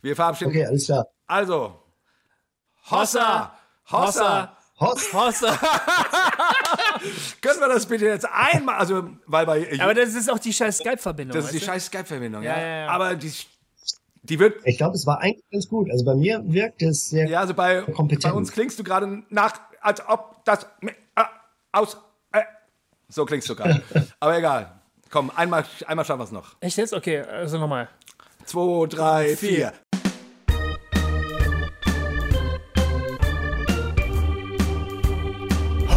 Wir verabschieden okay, alles klar. Also, Hossa, Hossa. Horst, Hossa. <laughs> Können wir das bitte jetzt einmal, also, weil bei, Aber das ist auch die scheiß Skype-Verbindung. das ist die scheiß Skype-Verbindung, ja. Ja, ja, ja. Aber die, die wird, ich glaube, es war eigentlich ganz gut. Also bei mir wirkt es sehr ja, also bei, kompetent. bei uns klingst du gerade nach, als ob das äh, aus, äh, so klingst du gerade. <laughs> Aber egal. Komm, einmal, einmal schaffen wir es noch. Echt jetzt? Okay, also nochmal. Zwei, drei, vier.